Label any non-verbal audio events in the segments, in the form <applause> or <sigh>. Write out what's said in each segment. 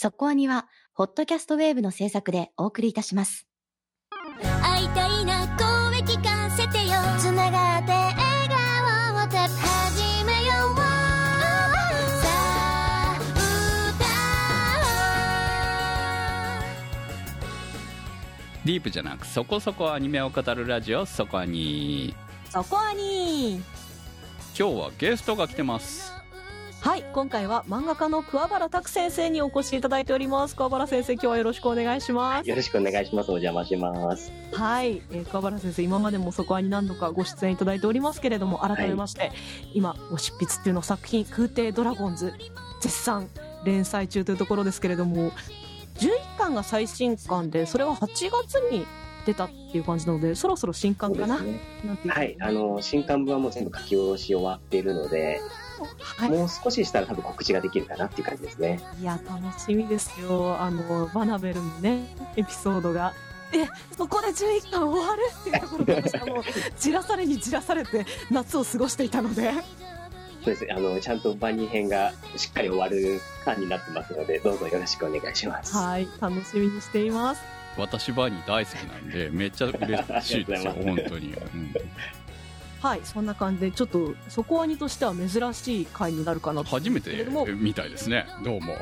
そこアニは、ホットキャストウェーブの制作でお送りいたします。会いたいな声聞かせてよ。つながって笑顔を始めようさあディープじゃなくそこそこアニメを語るラジオそこアニそこアニ今日はゲストが来てますはい今回は漫画家の桑原拓先生にお越しいただいております。桑原先生今日はよろしくお願いします。よろしくお願いします。お邪魔します。はい、えー、桑原先生今までもそこアニ何度かご出演いただいておりますけれども改めまして、今ご執筆っていうの作品空挺ドラゴンズ絶賛連載中というところですけれども11巻が最新巻でそれは8月に出たっていう感じなのでそろそろ新刊かな、ね。はい、あの、新刊部はもう全部書き下ろし終わっているので、はい。もう少ししたら多分告知ができるかなっていう感じですね。いや楽しみですよ。あのバナベルのねエピソードが。えそこで11巻終わるっていうところからしかもじらされにじらされて夏を過ごしていたので。そうです。あの、ちゃんとバニー編がしっかり終わる巻になってますので、どうぞよろしくお願いします。はい楽しみにしています。私バニー大好きなんでめっちゃ嬉しいですよ本当に、うんはいそんな感じでちょっとそこアニとしては珍しい回になるかなと。初めてみたいですね。どうも。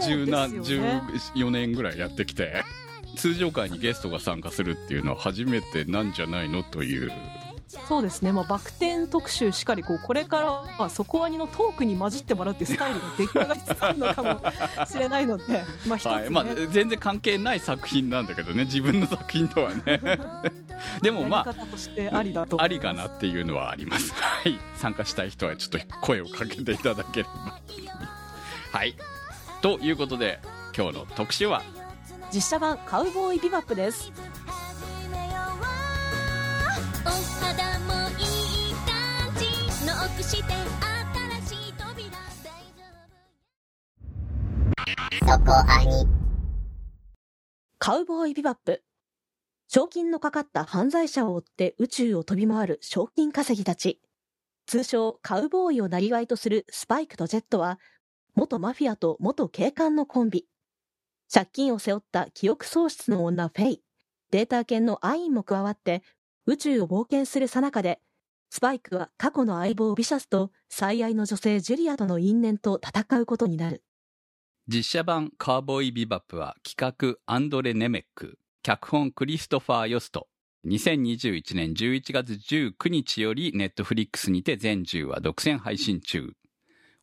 十何ね14年ぐらいやってきて。通常会にゲストが参加するっていうのは初めてなんじゃないのというそうですね、まあ、バク転特集しかりこうこれからはそこアニのトークに混じってもらうっていうスタイルが出来上がりつつあるのかもしれないのでまあ一つね、はい。まあ、全然関係ない作品なんだけどね自分の作品とはね。<laughs> でもまありだと。あありかなっていうのはあります。<laughs> はい。参加したい人はちょっと声をかけていただければ。はい。ということで今日の特集は？実写版カウボーイビバップですお肌もいい感じノックして新しい扉大丈カウボーイビバップ。賞金のかかった犯罪者を追って宇宙を飛び回る賞金稼ぎたち。通称カウボーイを生りとするスパイクとジェットは、元マフィアと元警官のコンビ。借金を背負った記憶喪失の女フェイ、データ犬のアインも加わって、宇宙を冒険するさなかで、スパイクは過去の相棒ビシャスと最愛の女性ジュリアとの因縁と戦うことになる。実写版カーボーイビバップは企画アンドレ・ネメック、脚本クリストファー・ヨスト。2021年11月19日よりネットフリックスにて全10話独占配信中。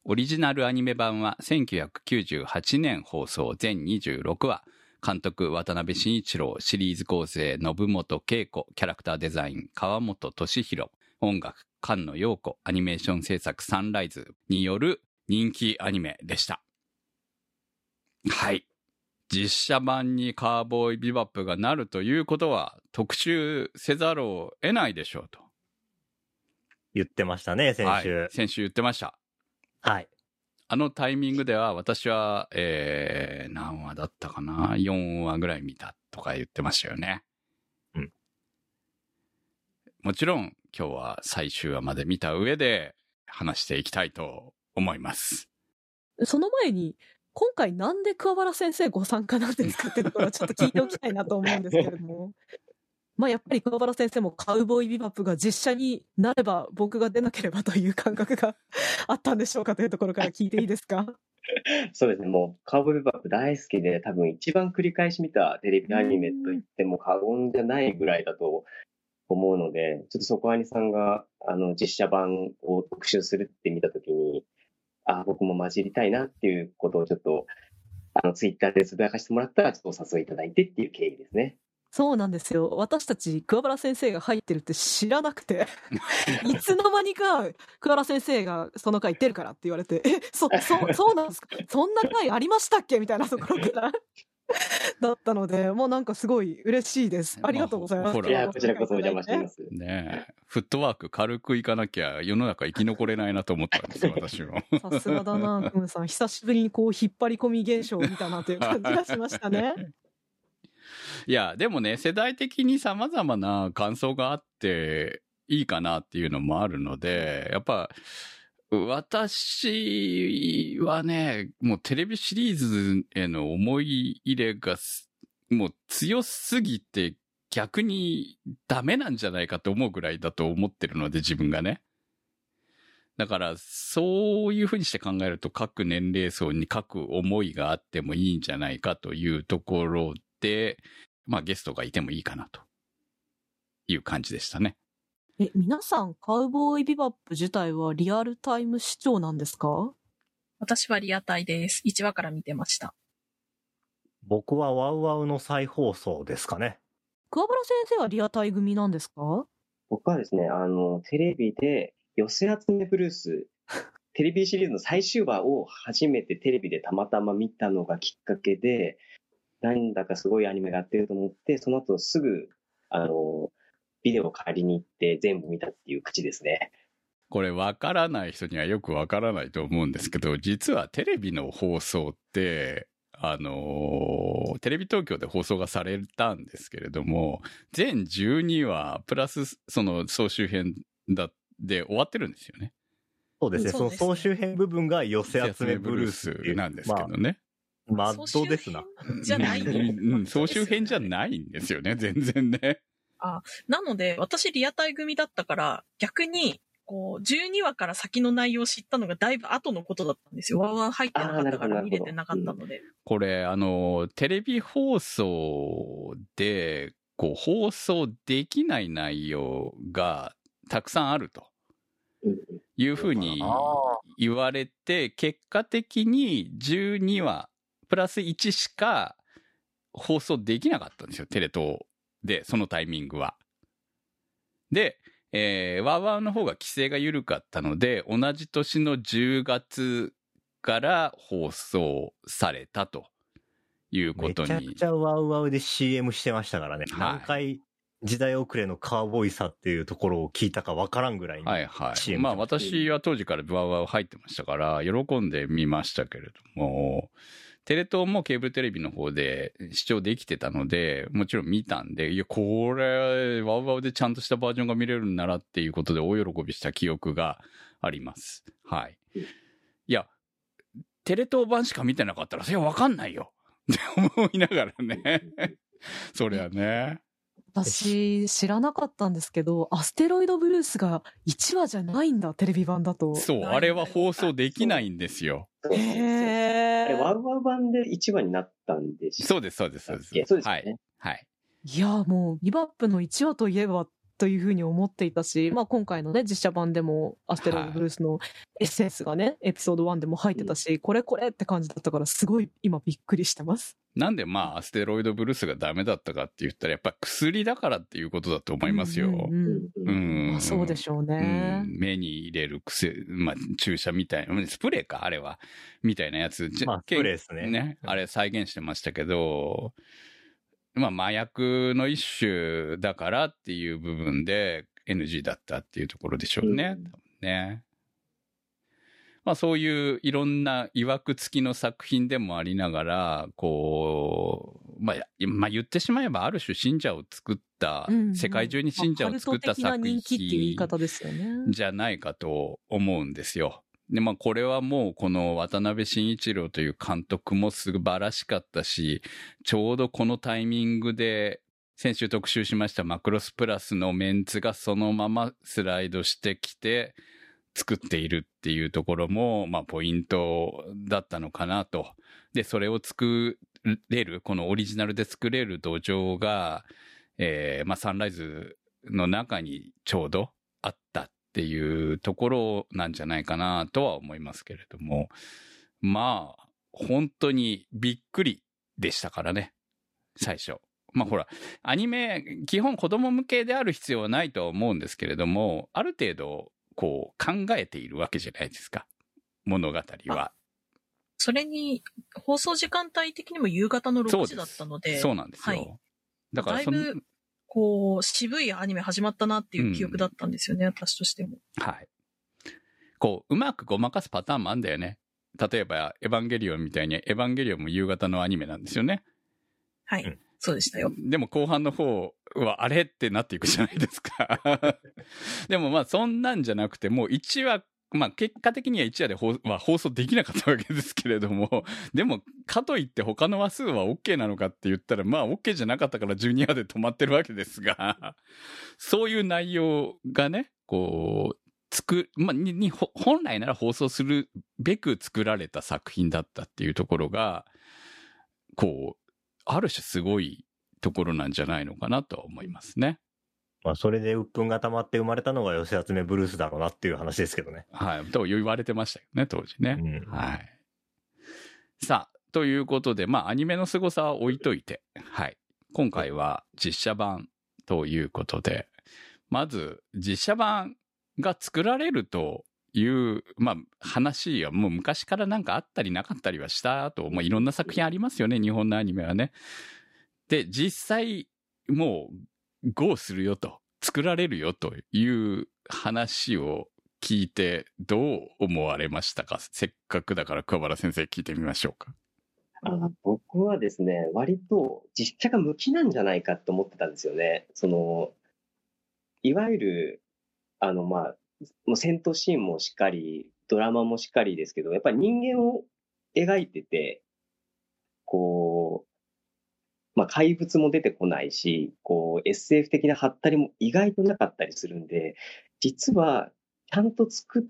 オリジナルアニメ版は1998年放送全26話。監督渡辺慎一郎、シリーズ構成信本恵子、キャラクターデザイン川本俊弘、音楽菅野陽子、アニメーション制作サンライズによる人気アニメでした。はい。実写版にカーボーイビバップがなるということは特集せざるを得ないでしょうと。言ってましたね、先週。はい、先週言ってました。はい。あのタイミングでは私は、えー、何話だったかな ?4 話ぐらい見たとか言ってましたよね。うん。もちろん今日は最終話まで見た上で話していきたいと思います。その前に、今回なんで桑原先生ご参加なんですかってところはちょっと聞いておきたいなと思うんですけれども。まあやっぱり桑原先生もカウボーイビバップが実写になれば僕が出なければという感覚があったんでしょうかというところから聞いていいですか？そうですね、もう、カウボーイビバップ大好きで、多分一番繰り返し見たテレビアニメと言っても過言じゃないぐらいだと思うので、ちょっとそこアニさんが、あの、実写版を特集するって見たときに、あ、僕も混じりたいなっていうことをちょっと、あの、ツイッターでつぶやかしてもらったら、ちょっとお誘いいただいてっていう経緯ですね。そうなんですよ。私たち桑原先生が入ってるって知らなくて、<laughs> いつの間にか桑原先生がその回出るからって言われて、え、そ、そ、そうなんですか？そんな回ありましたっけ？みたいなところから。<laughs> だったので、もうなんかすごい嬉しいです。ありがとうございます。ほらいや、こちらこそお邪魔してます。ねえ。フットワーク軽くいかなきゃ世の中生き残れないなと思ったんですよ、<laughs> 私も。さすがだな、クムさん。久しぶりにこう引っ張り込み現象を見たなという感じがしましたね。いや、でもね、世代的に様々な感想があっていいかなっていうのもあるので、やっぱ、私はね、もうテレビシリーズへの思い入れがもう強すぎて逆にダメなんじゃないかと思うぐらいだと思ってるので自分がね。だから、そういうふうにして考えると各年齢層に各思いがあってもいいんじゃないかというところで、まあゲストがいてもいいかなという感じでしたね。え、皆さん、カウボーイビバップ自体はリアルタイム視聴なんですか？私はリアタイです。1話から見てました。僕はワウワウの再放送ですかね。桑原先生はリアタイ組なんですか？僕はですね、あの、テレビで寄せ集めブルース、<laughs> テレビシリーズの最終話を初めてテレビでたまたま見たのがきっかけで、なんだかすごいアニメがやってると思って、その後すぐ、あの、ビデオを借りに行って全部見たっていう口ですね。これわからない人にはよくわからないと思うんですけど、実はテレビの放送って、あのーテレビ東京で放送がされたんですけれども、全12話、プラスその総集編だで終わってるんですよね。そうですね。そのそうですね総集編部分が寄せ集めブルースなんですけどね。まあ、まっとうですな。じゃないうん。うん、総集編じゃないんですよね、全然ね。なので、私リアタイ組だったから、逆に、こう、12話から先の内容を知ったのがだいぶ後のことだったんですよ。ワンワン入ってなかったから見れてなかったので。これ、あの、テレビ放送で、こう、放送できない内容がたくさんあると。うんいうふうに言われて、結果的に12話、プラス1しか放送できなかったんですよ、テレ東で、そのタイミングは。で、えー、ワーワーの方が規制が緩かったので、同じ年の10月から放送されたということにめちゃくち。ゃワウワウで CM してましたからね。はい何回時代遅れのカーボーイさっていうところを聞いたかわからんぐらいに。はいはい。まあ私は当時からワーワー入ってましたから、喜んで見ましたけれども、テレ東もケーブルテレビの方で視聴できてたので、もちろん見たんで、いや、これ、ワウワウでちゃんとしたバージョンが見れるんならっていうことで大喜びした記憶があります。はい。いや、テレ東版しか見てなかったら、それはわかんないよ。って思いながらね。そりゃね。私、知らなかったんですけど、アステロイドブルースが1話じゃないんだ、テレビ版だと。そう、あれは放送できないんですよ。へあれ、ワーウワウ版で1話になったんでしたそうです、そうです、そうです。そうですよはいね。。はい。いや、もう、ビバップの1話といえば、というふうに思っていたし、まあ今回のね、実写版でも、アステロイドブルースのエッセンスがね、エピソード1でも入ってたし、これこれって感じだったから、すごい今びっくりしてます。なんでまあ、アステロイドブルースがダメだったかって言ったら、やっぱ薬だからっていうことだと思いますよ。うんうんうんううんん。まあそうでしょううね。ん目に入れる薬、まあ、注射みたいな、スプレーか、あれは。みたいなやつ。じまあ、スプレーですね。ね。あれ再現してましたけど、まあ、麻薬の一種だからっていう部分で NG だったっていうところでしょうね。うん多分ね。まあそういういろんな曰く付きの作品でもありながら、こう、まあ、まあ言ってしまえばある種信者を作った、うんうん世界中に信者を作った作人気っていう言い品方ですよね。じゃないかと思うんですよ。で、まあこれはもうこの渡辺慎一郎という監督も素晴らしかったし、ちょうどこのタイミングで先週特集しましたマクロスプラスのメンツがそのままスライドしてきて作っているっていうところも、まあポイントだったのかなと。で、それを作れる、このオリジナルで作れる土壌が、えーまあサンライズの中にちょうどあったていうところなんじゃないかなとは思いますけれども、まあ、本当にびっくりでしたからね、最初。まあほら、アニメ、基本子供向けである必要はないとは思うんですけれども、ある程度、こう、考えているわけじゃないですか。物語は。それに、放送時間帯的にも夕方の6時だったので、そうなんですよ。はいだからその、だいぶこう、渋いアニメ始まったなっていう記憶だったんですよね、私としても。はい。こう、うまくごまかすパターンもあるんだよね。例えば、エヴァンゲリオンみたいに、エヴァンゲリオンも夕方のアニメなんですよね。はい。うんそうでしたよ。でも後半の方は、あれ？ってなっていくじゃないですか。<laughs> でもまあ、そんなんじゃなくて、もう1話、まあ結果的には1話で放,、まあ、放送できなかったわけですけれども、<laughs> でも、かといって他の話数は OK なのかって言ったら、まあ OK じゃなかったから12話で止まってるわけですが、<laughs> そういう内容がね、こう、作、まあ、に、に、本来なら放送するべく作られた作品だったっていうところが、こう、ある種すごいところなんじゃないのかなとは思いますね。まあ、それで鬱憤が溜まって生まれたのが寄せ集めブルースだろうなっていう話ですけどね。はい。と言われてましたよね、当時ね。うんはい。さあ、ということで、まあ、アニメの凄さは置いといて、はい。今回は実写版ということで、まず、実写版が作られるという、まあ、話はもう昔からなんかあったりなかったりはしたと、まあ、いろんな作品ありますよね、日本のアニメはね。で、実際、もう、GO するよと、作られるよという話を聞いて、どう思われましたか？せっかくだから桑原先生聞いてみましょうか。あ僕はですね、割と実写が向きなんじゃないかと思ってたんですよね。その、いわゆる、あの、まあ、もう戦闘シーンもしっかり、ドラマもしっかりですけど、やっぱり人間を描いてて、こう、まあ、怪物も出てこないし、こう、SF 的なハったりも意外となかったりするんで、実は、ちゃんと作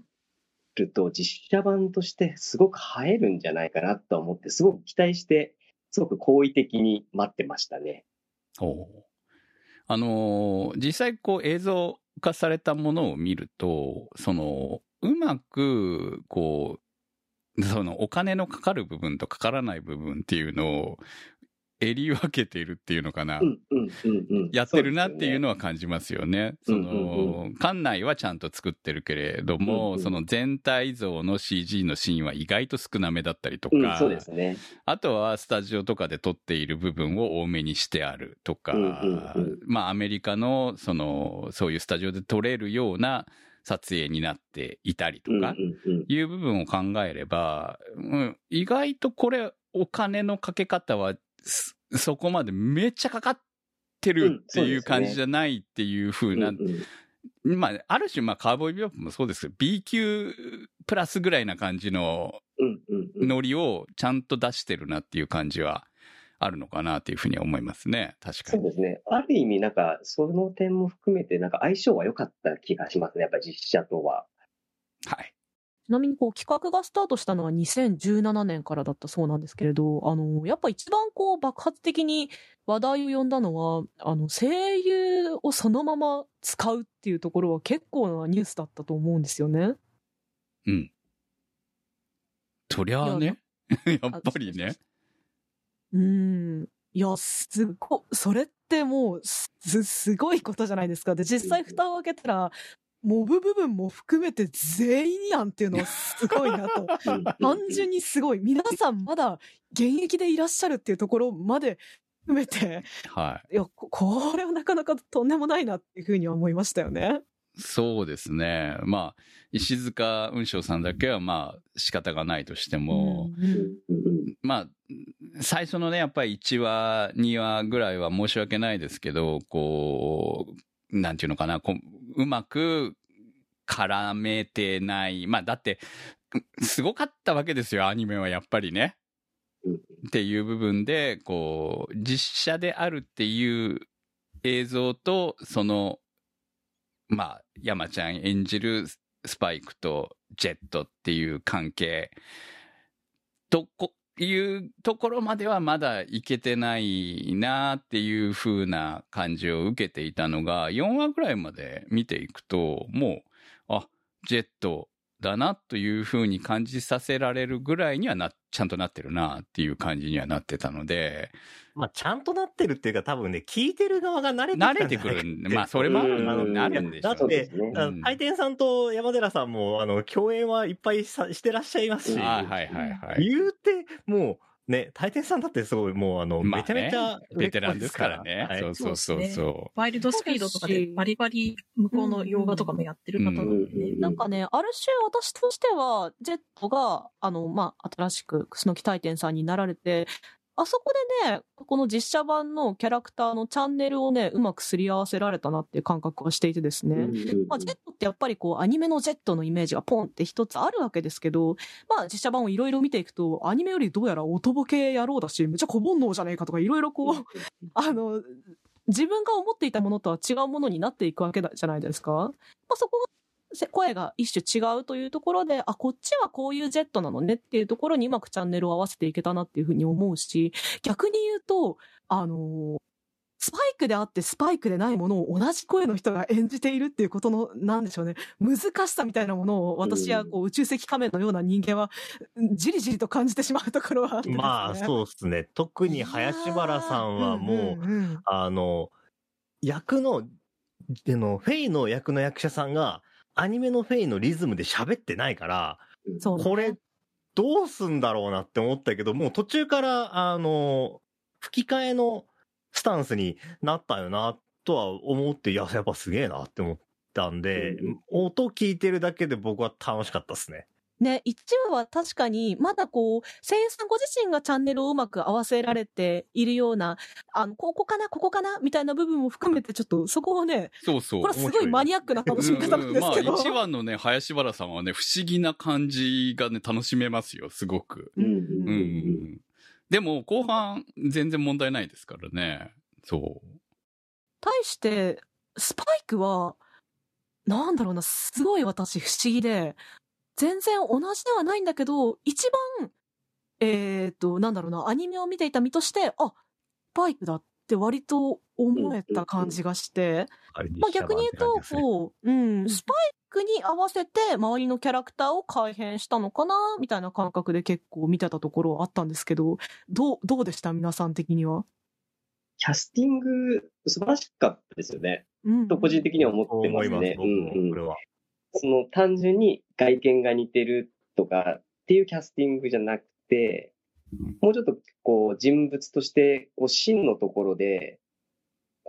ると実写版としてすごく映えるんじゃないかなと思って、すごく期待して、すごく好意的に待ってましたね。おあのー実際こう映像化されたものを見ると、その、うまく、こう、そのお金のかかる部分とかからない部分っていうのを、襟分けているっていうのかな。やってるなっていうののは感じますよね。その、館内はちゃんと作ってるけれども、うんうんその全体像の CG のシーンは意外と少なめだったりとか、うん、ね。あとはスタジオとかで撮っている部分を多めにしてあるとか、まあアメリカのその、そういうスタジオで撮れるような撮影になっていたりとか。いう部分を考えれば、うん、意外とこれお金のかけ方はすそこまでめっちゃかかってるっていう感じじゃないっていう風な、うんうんまあある種まあカーボーイビバップもそうですけど B 級プラスぐらいな感じの。ノリをちゃんと出してるなっていう感じはあるのかなっていうふうには思いますね。確かに。そうですね。ある意味、なんか、その点も含めて、なんか相性は良かった気がしますね。やっぱ実写とは。はい。ちなみにこう企画がスタートしたのは2017年からだったそうなんですけれど、あの、やっぱ一番こう爆発的に話題を呼んだのは、あの、声優をそのまま使うっていうところは結構なニュースだったと思うんですよね。うん。そりゃあね。<laughs> やっぱりね。うーん。いや、すご、それってもう、す、すごいことじゃないですか。で、実際蓋を開けたら、モブ部分も含めて全員やんっていうのはすごいなと。<laughs> 単純にすごい。皆さんまだ現役でいらっしゃるっていうところまで含めて、はいや、ここれはなかなかとんでもないなっていうふうには思いましたよね。い。そうですね。まあ、石塚雲章さんだけはまあ仕方がないとしても、まあ、最初のね、やっぱり1話、2話ぐらいは申し訳ないですけど、こう、なんていうのかな、こううまく絡めてない。まあ、だって、すごかったわけですよ、アニメはやっぱりね。うんっていう部分で、こう、実写であるっていう映像と、その、まあ、山ちゃん演じるスパイクとジェットっていう関係とこいうところまではまだいけてないなっていう風な感じを受けていたのが、4話ぐらいまで見ていくと、もう、あ、ジェットだなという風に感じさせられるぐらいにはな、ちゃんとなってるなっていう感じにはなってたので、まあ、ちゃんとなってるっていうか、多分ね、聞いてる側が慣れて慣れてくるんで、まあそれもあるうん。なるんでしょうだって回転さんと山寺さんも、あの、共演はいっぱいさしてらっしゃいますし、はいはいはいはい。言うて、もう、ね、大天さんだってすごい、もう、あの、まあねめちゃめちゃ、ベテランですからね。はいそうそうそうそう。ですそワイルドスピードとかでバリバリ向こうの洋画とかもやってる方なんでうんね。うん。なんかね、ある種私としては、ジェットが、あの、まあ、新しく、楠木大天さんになられて、あそこでね、この実写版のキャラクターのチャンネルをね、うまくすり合わせられたなっていう感覚はしていてですね。まあ、ジェットってやっぱりこう、アニメのジェットのイメージがポンって一つあるわけですけど、まあ、実写版をいろいろ見ていくと、アニメよりどうやら音ボケ野郎だし、めっちゃ小煩悩じゃねえかとか、いろいろこう、<laughs> あの、自分が思っていたものとは違うものになっていくわけだじゃないですか。まあ、そこがせ声が一種違うというところで、あ、こっちはこういうジェットなのねっていうところにうまくチャンネルを合わせていけたなっていうふうに思うし、逆に言うと、あのースパイクであってスパイクでないものを同じ声の人が演じているっていうことの、なんでしょうね、難しさみたいなものを私やこう宇宙石仮面のような人間は、じりじりと感じてしまうところはあってね。まあ、そうですね。特に林原さんはもう、んんんあの、役の、での、フェイの役の役者さんが、アニメのフェイのリズムで喋ってないから、そうねこれ、どうすんだろうなって思ったけど、もう途中から、あの、吹き替えのスタンスになったよな、とは思って、いや、やっぱすげえなって思ったんで、うん音聞いてるだけで僕は楽しかったですね。ね、一話は確かに、まだこう、声優さんご自身がチャンネルをうまく合わせられているような、あの、ここかな、ここかな、みたいな部分も含めて、ちょっとそこをね、そうそう。これはすごいマニアックな楽しみ方なんですまあ、けど。1話のね、林原さんはね、不思議な感じがね、楽しめますよ、すごく。うんううんん。でも、後半、全然問題ないですからね。そう。対して、スパイクは、なんだろうな、すごい私不思議で、全然同じではないんだけど、一番、えっ、と、なんだろうな、アニメを見ていた身として、あ、スパイクだって割と思えた感じがして、まあ逆に言うと、こう、うん、スパイクに合わせて周りのキャラクターを改変したのかな、みたいな感覚で結構見てたところはあったんですけど、どう、どうでした？皆さん的には。キャスティング、素晴らしかったですよね。うん。と個人的には思ってます、ね。僕も、うんうんこれは。その単純に外見が似てるとかっていうキャスティングじゃなくて、もうちょっとこう人物としてこう真のところで、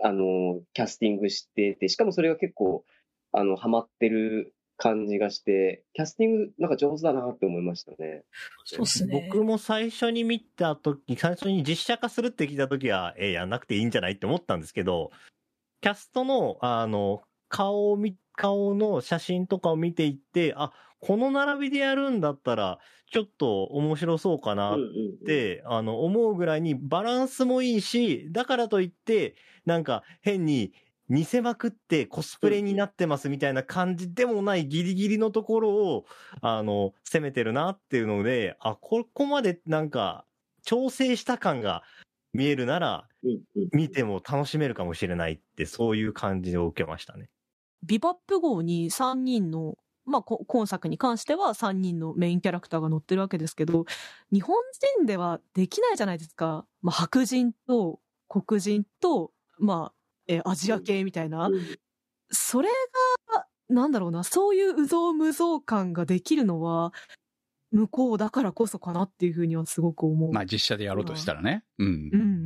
あの、キャスティングしてて、しかもそれが結構、あの、ハマってる感じがして、キャスティングなんか上手だなって思いましたね。そうっすね。僕も最初に見たとき、最初に実写化するって聞いたときは、え、やんなくていいんじゃないって思ったんですけど、キャストの、あの、顔を見、顔の写真とかを見ていって、あ、この並びでやるんだったら、ちょっと面白そうかなって、あの、思うぐらいにバランスもいいし、だからといって、なんか変に似せまくってコスプレになってますみたいな感じでもないギリギリのところを、あの、攻めてるなっていうので、あ、ここまでなんか、調整した感が見えるなら、見ても楽しめるかもしれないって、そういう感じを受けましたね。ビバップ号に3人の、まあ、こ今作に関しては3人のメインキャラクターが載ってるわけですけど、日本人ではできないじゃないですか。まあ、白人と黒人と、まあ、えーアジア系みたいな。それが、なんだろうな、そういううぞうむぞう感ができるのは、向こうだからこそかなっていうふうにはすごく思う。まあ、実写でやろうとしたらね。うんうん。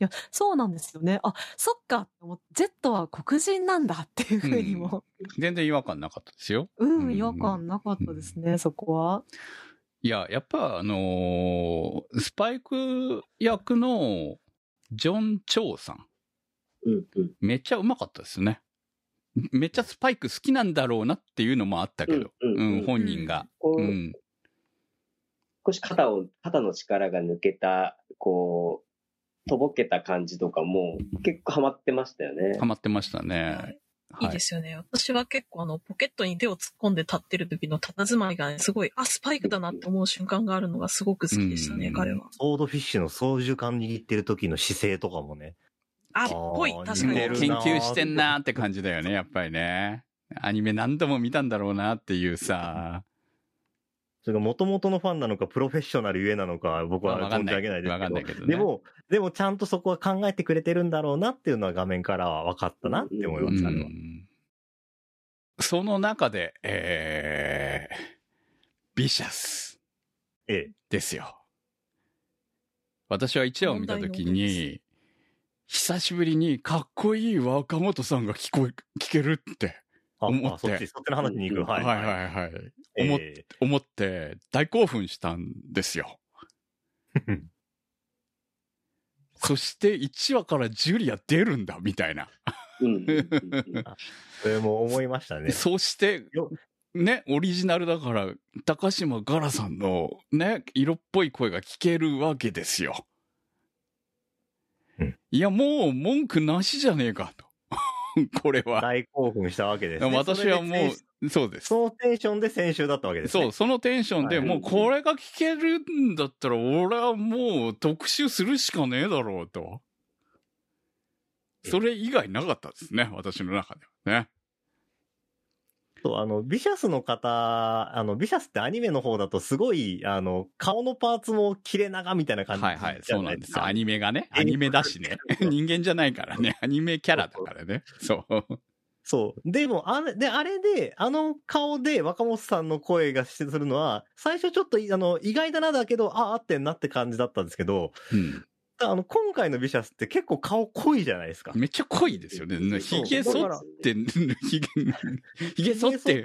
うんうん。いや、そうなんですよね。あ、そっかって思って、ジェットは黒人なんだっていうふうにも、全然違和感なかったですよ。うん、うん違和感なかったですね、そこは。いや、やっぱあのースパイク役のジョン・チョウさん。うんうんめっちゃうまかったですね。めっちゃスパイク好きなんだろうなっていうのもあったけど、うんうんうんうん本人が。うん。少し肩を、肩の力が抜けた、こう、とぼけた感じとかも結構ハマってましたよねハ。マってましたはね。いいいですよね。私は結構あの、ポケットに手を突っ込んで立ってる時の佇まいがね、すごい、あ、スパイクだなって思う瞬間があるのがすごく好きでしたね、うん彼は。ソードフィッシュの操縦桿握ってる時の姿勢とかもね。あ、っぽい確かに。研究してんなーって感じだよね、やっぱりね。アニメ何度も見たんだろうなっていうさ。それが元々のファンなのか、プロフェッショナルゆえなのか、僕は存じ上げないですけど。けどねでも、でもちゃんとそこは考えてくれてるんだろうなっていうのは画面からは分かったなって思いました、あれは。うんその中で、えー、ビシャスええ。ですよ。私は1話を見たときに、久しぶりにかっこいい若本さんが聞こえ、聞けるってあ、思ってあそっち、そっちの話に行く。はい。はいはいはい。思っえ思って大興奮したんですよ。え <laughs> そして1話からジュリア出るんだ、みたいな。うんうんうんうん <laughs> それも思いましたね。<laughs> そしてよ、ね、オリジナルだから、高島ガラさんのね、色っぽい声が聞けるわけですよ。うんいや、もう文句なしじゃねえかと。<laughs> これは。大興奮したわけです、ね。私はもう、そうです。そのテンションで先週だったわけです、ね。そう、そのテンションではいもうこれが聞けるんだったら、俺はもう特集するしかねえだろうと。それ以外なかったですね、私の中ではね。そう、あの、ビシャスの方、あの、ビシャスってアニメの方だとすごい、あの、顔のパーツも切れ長みたいな感じはいはい、そうなんですよ。アニニメがね、アニメだしね。<laughs> 人間じゃないからね、アニメキャラだからね。そう。そう。でも、あれ、で、あれで、あの顔で若本さんの声がするのは、最初ちょっと、あの、意外だなだけど、あ、合ってんなって感じだったんですけど、うん。あの、今回のビシャスって結構顔濃いじゃないですか。めっちゃ濃いですよね。そうひげ剃って、ひげ、<laughs> ひげ剃って。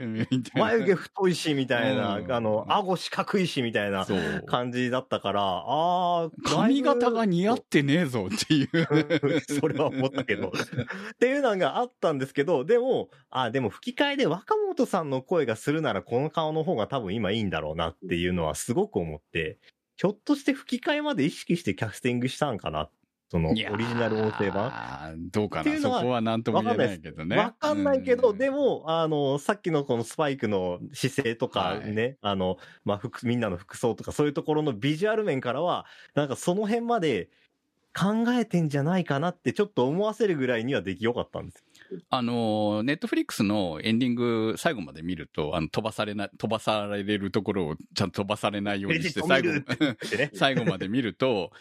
眉毛太いし、みたいな、うんあの、顎四角いし、みたいな。感じだったから、ああ、髪型が似合っってねえぞっていう。<laughs> それは思ったけど。<laughs> っていうのがあったんですけど、でも、あ、でも吹き替えで若本さんの声がするならこの顔の方が多分今いいんだろうなっていうのはすごく思って、ひょっとして吹き替えまで意識してキャスティングしたんかな？そのオリジナル音声版。版どうかな？っていうのはそこは何とも言えないけどね。わかんないけど、うん。でも、あの、さっきのこのスパイクの姿勢とかね、あの、まあ、服、みんなの服装とかそういうところのビジュアル面からは、なんかその辺まで考えてんじゃないかなってちょっと思わせるぐらいには出来良かったんです。あの、ネットフリックスのエンディング最後まで見ると、あの、飛ばされな、飛ばされるところをちゃんと飛ばされないようにして、レ最後。<laughs> 最後まで見ると、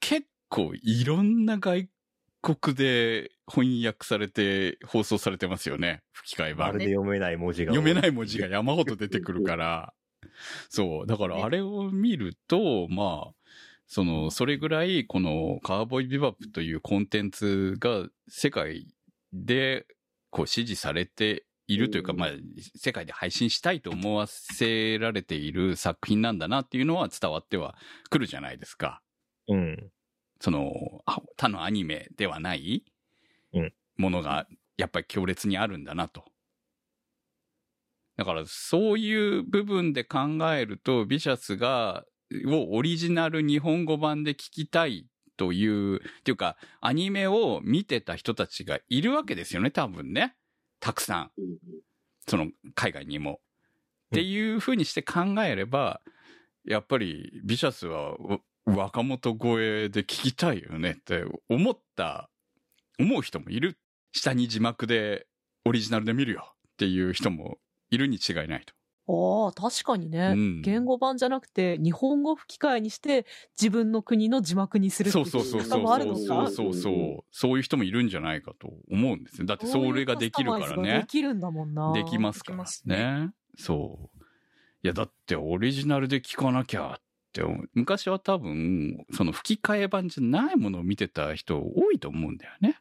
結構いろんな外国で翻訳されて放送されてますよね。吹き替え版まる。で読めない文字が。読めない文字が山ほど出てくるから。そう。だからあれを見ると、まあ、その、それぐらい、このカーボーイビバップというコンテンツが世界で、こう支持されているというか、うんまあ、世界で配信したいと思わせられている作品なんだなっていうのは伝わってはくるじゃないですか。うん。その、あ他のアニメではないうんものが、やっぱり強烈にあるんだなと。だから、そういう部分で考えると、ビシャスが、をオリジナル日本語版で聞きたいという、っていうか、アニメを見てた人たちがいるわけですよね、多分ね。たくさん。うんその、海外にも。うんっていう風にして考えれば、やっぱり、ビシャスは、わ若元声で聞きたいよねって思った、思う人もいる。下に字幕で、オリジナルで見るよっていう人もいるに違いないと。ああ、確かにね、うん言語版じゃなくて、日本語吹き替えにして、自分の国の字幕にするってそいううそうそうそう方もあるのそうかそうそう。そういう人もいるんじゃないかと思うんですよ。だってそれができるからねで。きるんだもんな。できますからできますね。そう。いや、だってオリジナルで聞かなきゃって思う、昔は多分、その吹き替え版じゃないものを見てた人多いと思うんだよね。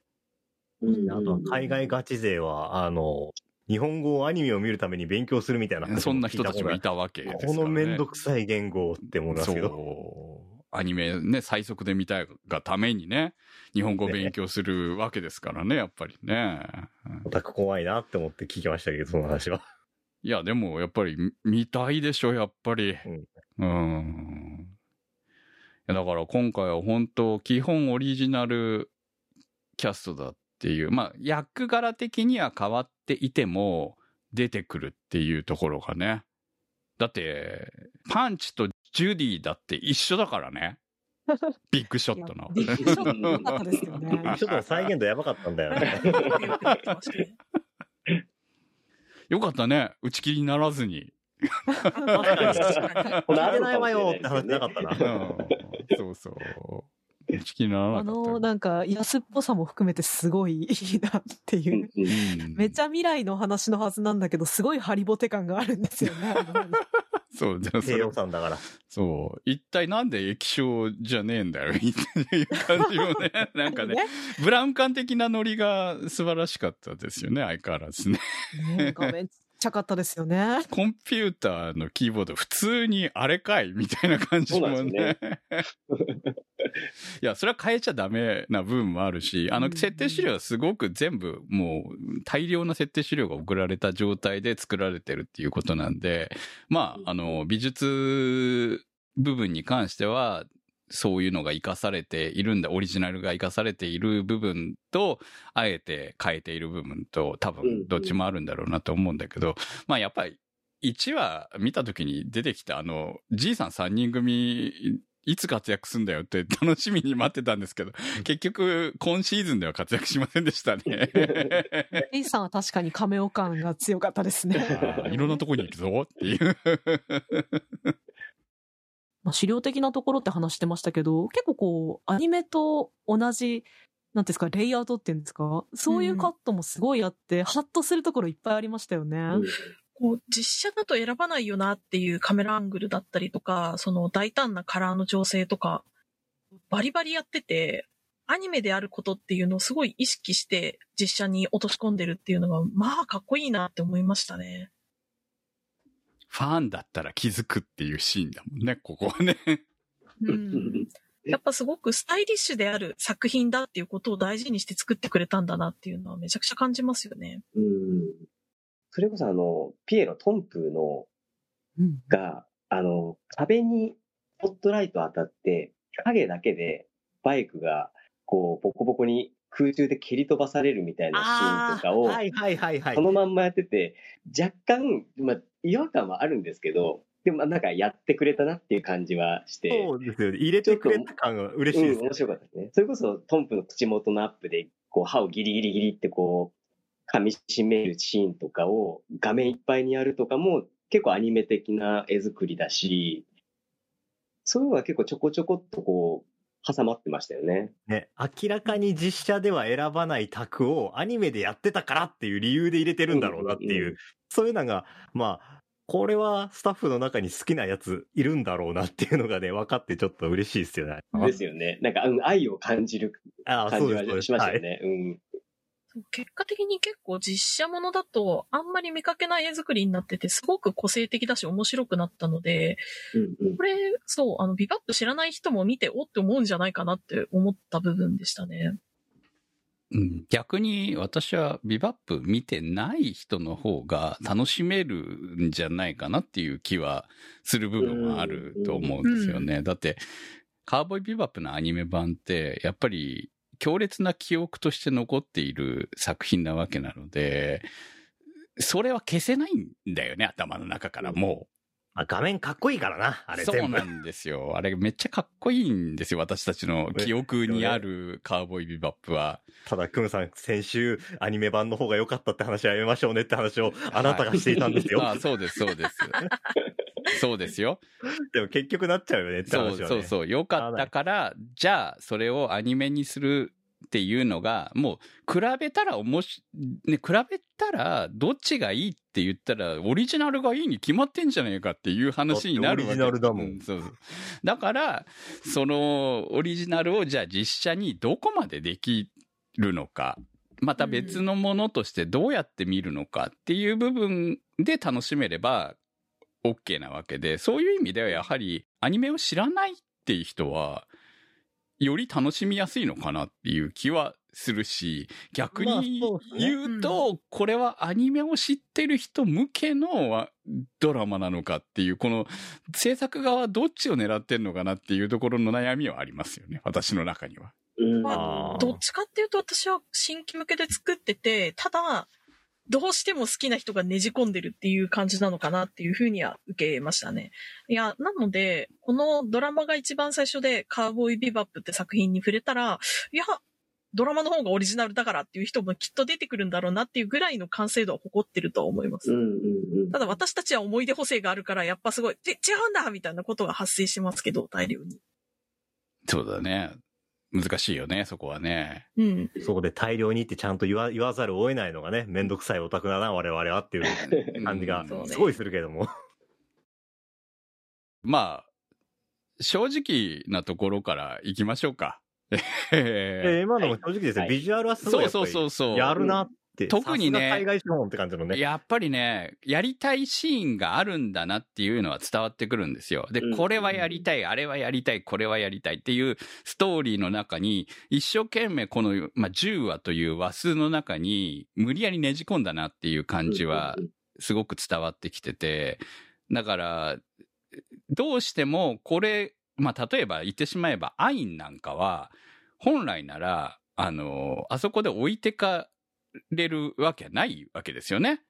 うんあとは海外ガチ勢は、あの、日本語をアニメを見るために勉強するみたいな話そんな人たちもい聞たわけですから、ね。たこのめんどくさい言語って思いますけど。そう。アニメね、最速で見たいがためにね、日本語を勉強するわけですからね、やっぱりね。うんオタク怖いなって思って聞きましたけど、その話は。いや、でもやっぱり見見たいでしょ、やっぱり。うんうん。だから今回は本当、基本オリジナルキャストだっていう、まあ、役柄的には変わっていても、出てくるっていうところがね。だって、パンチとジュディだって一緒だからね。<laughs> ビッグショットの。ビッグショット良かったですよね。ちょっと再現度やばかったんだよね。<laughs> よかったね。打ち切りにならずに。<laughs> これないわよって話なかったな。うんそうそう。ならなあかったよの、なんか、安っぽさも含めてすごいいいなっていう。うんめっちゃ未来の話のはずなんだけど、すごいハリボテ感があるんですよね。<laughs> そう、じゃあそ低れ予算だから。そう。一体なんで液晶じゃねえんだよ、っていう感じもね。<laughs> なんかね、ブラウン管的なノリが素晴らしかったですよね、相変わらずね。ね画面ちっちゃかったですよね。コンピューターのキーボード、普通にあれかいみたいな感じもそうなんねで。いや、それは変えちゃダメな部分もあるし、あの、うん。設定資料はすごく全部、もう、大量な設定資料が送られた状態で作られてるっていうことなんで、まあ、あの、美術部分に関しては、そういうのが活かされているんだ、オリジナルが活かされている部分と、あえて変えている部分と、多分どっちもあるんだろうなと思うんだけど、まあやっぱり、1話見た時に出てきたあの、じいさん3人組、いつ活躍すんだよって <laughs> 楽しみに待ってたんですけど、結局、今シーズンでは活躍しませんでしたね。<laughs> レイさんは確かにカメオ感が強かったですね。<laughs> いろんなとこに行くぞっていう。まあ、資料的なところって話してましたけど、結構こう、アニメと同じ、なんていうんですか、レイアウトっていうんですか、そういうカットもすごいあって、ハッとするところいっぱいありましたよね。こう、実写だと選ばないよなっていうカメラアングルだったりとか、その大胆なカラーの調整とか、バリバリやってて、アニメであることっていうのをすごい意識して実写に落とし込んでるっていうのが、まあかっこいいなって思いましたね。ファンだったら気づくっていうシーンだもんね、ここはね。うん。やっぱすごくスタイリッシュである作品だっていうことを大事にして作ってくれたんだなっていうのはめちゃくちゃ感じますよね。うん。それこそあの、ピエロ、トンプーの、うんが、あの、壁にスポットライト当たって、影だけでバイクが、こう、ボコボコに空中で蹴り飛ばされるみたいなシーンとかを、はいはいはいはいそ。のまんまやってて、若干、まあ、違和感はあるんですけど、でもまあなんかやってくれたなっていう感じはして、そうですよね。入れてくれた感が嬉しいですうん、面白かったですね。それこそトンプの口元のアップで、こう歯をギリギリギリってこう、噛み締めるシーンとかを画面いっぱいにやるとかも結構アニメ的な絵作りだし、そういうのが結構ちょこちょこっとこう、挟まってましたよね。ね、明らかに実写では選ばない卓をアニメでやってたからっていう理由で入れてるんだろうなっていう、うんうんうんそういうのが、まあ、これはスタッフの中に好きなやついるんだろうなっていうのがね、分かってちょっと嬉しいですよね。ですよね。なんか、うん、愛を感じる感じはそうですそうです。しましたはい。よね。うん。結果的に結構実写ものだとあんまり見かけない絵作りになっててすごく個性的だし面白くなったので、うんうんこれ、そう、あの、ビバップ知らない人も見ておって思うんじゃないかなって思った部分でしたね。うん逆に私はビバップ見てない人の方が楽しめるんじゃないかなっていう気はする部分はあると思うんですよね。だって、カーボーイビバップのアニメ版って、やっぱり強烈な記憶として残っている作品なわけなので、それは消せないんだよね、頭の中からもまあ、画面かっこいいからな、あう。れ全部そうな。んですよ。あれめっちゃかっこいいんですよ、私たちの記憶にあるカーボーイビバップは。ただ、クムさん、先週アニメ版の方が良かったって話はやめましょうねって話をあなたがしていたんですよ。<laughs> あそうです、そうです。<laughs> そうですよ。でも結局なっちゃうよねってそう話はね。そうそう。よかったから、じゃあ、それをアニメにするっていうのが、もう、比べたらおもし、ね、比べたら、どっちがいいって言ったら、オリジナルがいいに決まってんじゃねえかっていう話になるわけオリジナルだもんうそうそう。だから、その、オリジナルをじゃあ実写にどこまでできるのか、また別のものとしてどうやって見るのかっていう部分で楽しめれば OK なわけで、そういう意味ではやはりアニメを知らないっていう人は、より楽しみやすいのかなっていう気はするし、逆に言うと、これはアニメを知ってる人向けのわドラマなのかっていう、この制作側はどっちを狙ってんのかなっていうところの悩みはありますよね、私の中には。うん。まあーどっちかっていうと私は新規向けで作ってて、ただ、どうしても好きな人がねじ込んでるっていう感じなのかなっていうふうには受けましたね。いや、なので、このドラマが一番最初でカーボーイビバップって作品に触れたら、いや、ドラマの方がオリジナルだからっていう人もきっと出てくるんだろうなっていうぐらいの完成度は誇ってるとは思います。うんうんうんただ私たちは思い出補正があるから、やっぱすごい、で違うんだみたいなことが発生しますけど、大量に。そうだね。難しいよね、そこはね。うん。そこで大量にってちゃんと言わ言わざるを得ないのがね、めんどくさいオタクだな、我々はっていう感じがすごいするけども。<laughs> まあ、正直なところから行きましょうか。<laughs> えー今のも正直ですね、はいビジュアルはすごいそうそうそうそうやるなっって。特にね海外資本って感じのね。やっぱりね、やりたいシーンがあるんだなっていうのは伝わってくるんですよ。でう、んこれはやりたい、あれはやりたい、これはやりたいっていうストーリーの中に、一生懸命この、まあ、10話という話数の中に、無理やりねじ込んだなっていう感じはすごく伝わってきてて、だから、どうしてもこれ、まあ、例えば言ってしまえば、アインなんかは、本来なら、あの、あそこで置いてかれるわけないわけですよね。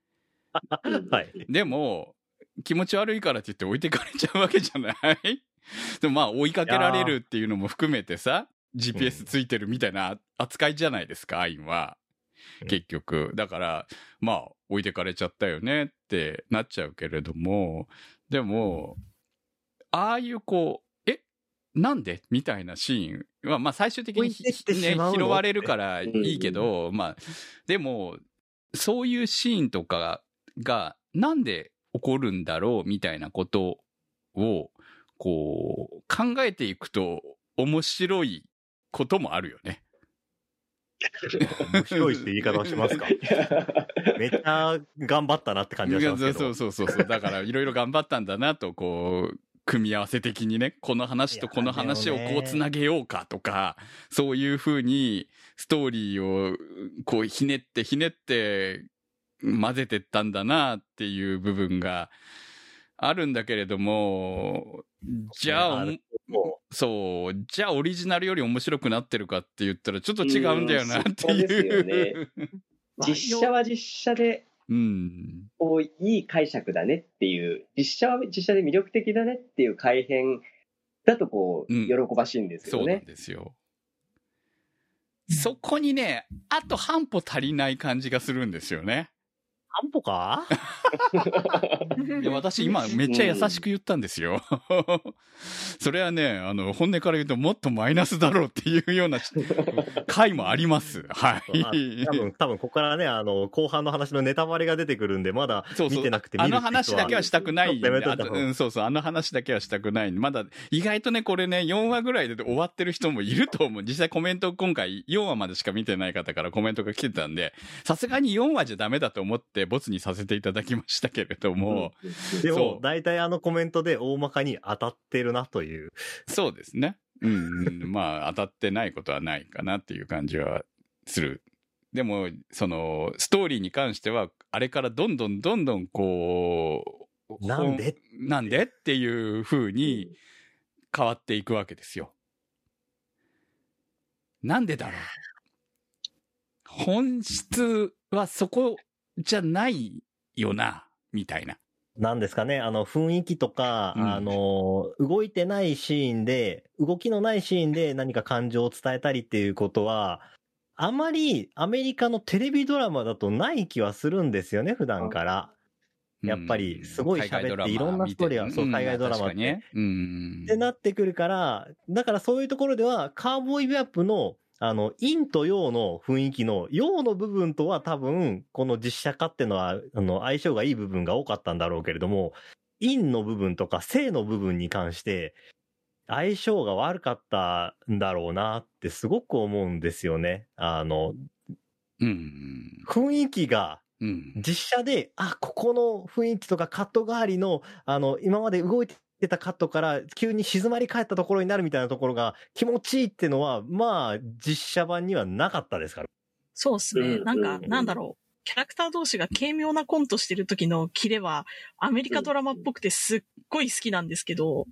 う <laughs> んはい。でも、気持ち悪いからって言って置いてかれちゃうわけじゃない？<laughs> でもまあ追いかけられるっていうのも含めてさ、GPS ついてるみたいな扱いじゃないですか、アインは。うん結局。だから、まあ置いてかれちゃったよねってなっちゃうけれども、でも、ああいうこう、えなんで？みたいなシーンは、まあ最終的にね、拾われるからいいけど、まあ、でも、そういうシーンとかが、なんで起こるんだろうみたいなことを、こう、考えていくと面白いこともあるよね。面白いって言い方をしますか？<laughs> めっちゃ頑張ったなって感じがしますけど。<laughs> そうそうそうそう。だからいろいろ頑張ったんだなと、こう、組み合わせ的にね、この話とこの話をこうつなげようかとか、そういうふうにストーリーをこうひねってひねって混ぜてったんだなっていう部分があるんだけれども、じゃあそう、じゃあオリジナルより面白くなってるかって言ったらちょっと違うんだよなっていう。<laughs> 実写は実写で、うん。こう、いい解釈だねっていう、実写は実写で魅力的だねっていう改変だと、こう、うん喜ばしいんですそうなんよね。ですよ。そこにね、あと半歩足りない感じがするんですよね。半歩か？<laughs> いや、私今めっちゃ優しく言ったんですよ。<laughs> それはね、あの、本音から言うともっとマイナスだろうっていうような回もあります。はあい。多分、多分、ここからね、あの、後半の話のネタバレが出てくるんで、まだ見てなくて見あの話だけはしたくないうん、そうそう、あの話だけはしたくない。まだ、意外とね、これね、4話ぐらいで終わってる人もいると思う。実際コメント今回4話までしか見てない方からコメントが来てたんで、さすがに4話じゃダメだと思ってボツにさせていただきましたけれども、でも、大体あのコメントで大まかに当たってるなという。そうですね。うん、うん、まあ、<laughs> 当たってないことはないかなっていう感じはする。でも、その、ストーリーに関しては、あれからどんどんどんどんこう、なんで？なんで？っていう風に変わっていくわけですよ。なんでだろう。本質はそこじゃないよな、みたいな。なんですかね、あの、雰囲気とか、うん。あの、動いてないシーンで、動きのないシーンで何か感情を伝えたりっていうことは、あまりアメリカのテレビドラマだとない気はするんですよね、普段から。やっぱりすごい喋っていろんなストーリーが見てそう海外ドラマって。ってなってくるから、だからそういうところでは、カーボーイビュアップの、あの、陰と陽の雰囲気の、陽の部分とは多分、この実写化っていうのは、あの、相性がいい部分が多かったんだろうけれども、陰の部分とか性の部分に関して、相性が悪かったんだろうなってすごく思うんですよね。あの、うん。雰囲気がうん。実写で、あ、ここの雰囲気とかカット代わりの、あの、今まで動いてたカットから急に静まり返ったところになるみたいなところが気持ちいいってのは、まあ、実写版にはなかったですから。そうですね。うんなんか、うんなんだろう。キャラクター同士が軽妙なコントしてる時のキレは、アメリカドラマっぽくてすっごい好きなんですけど、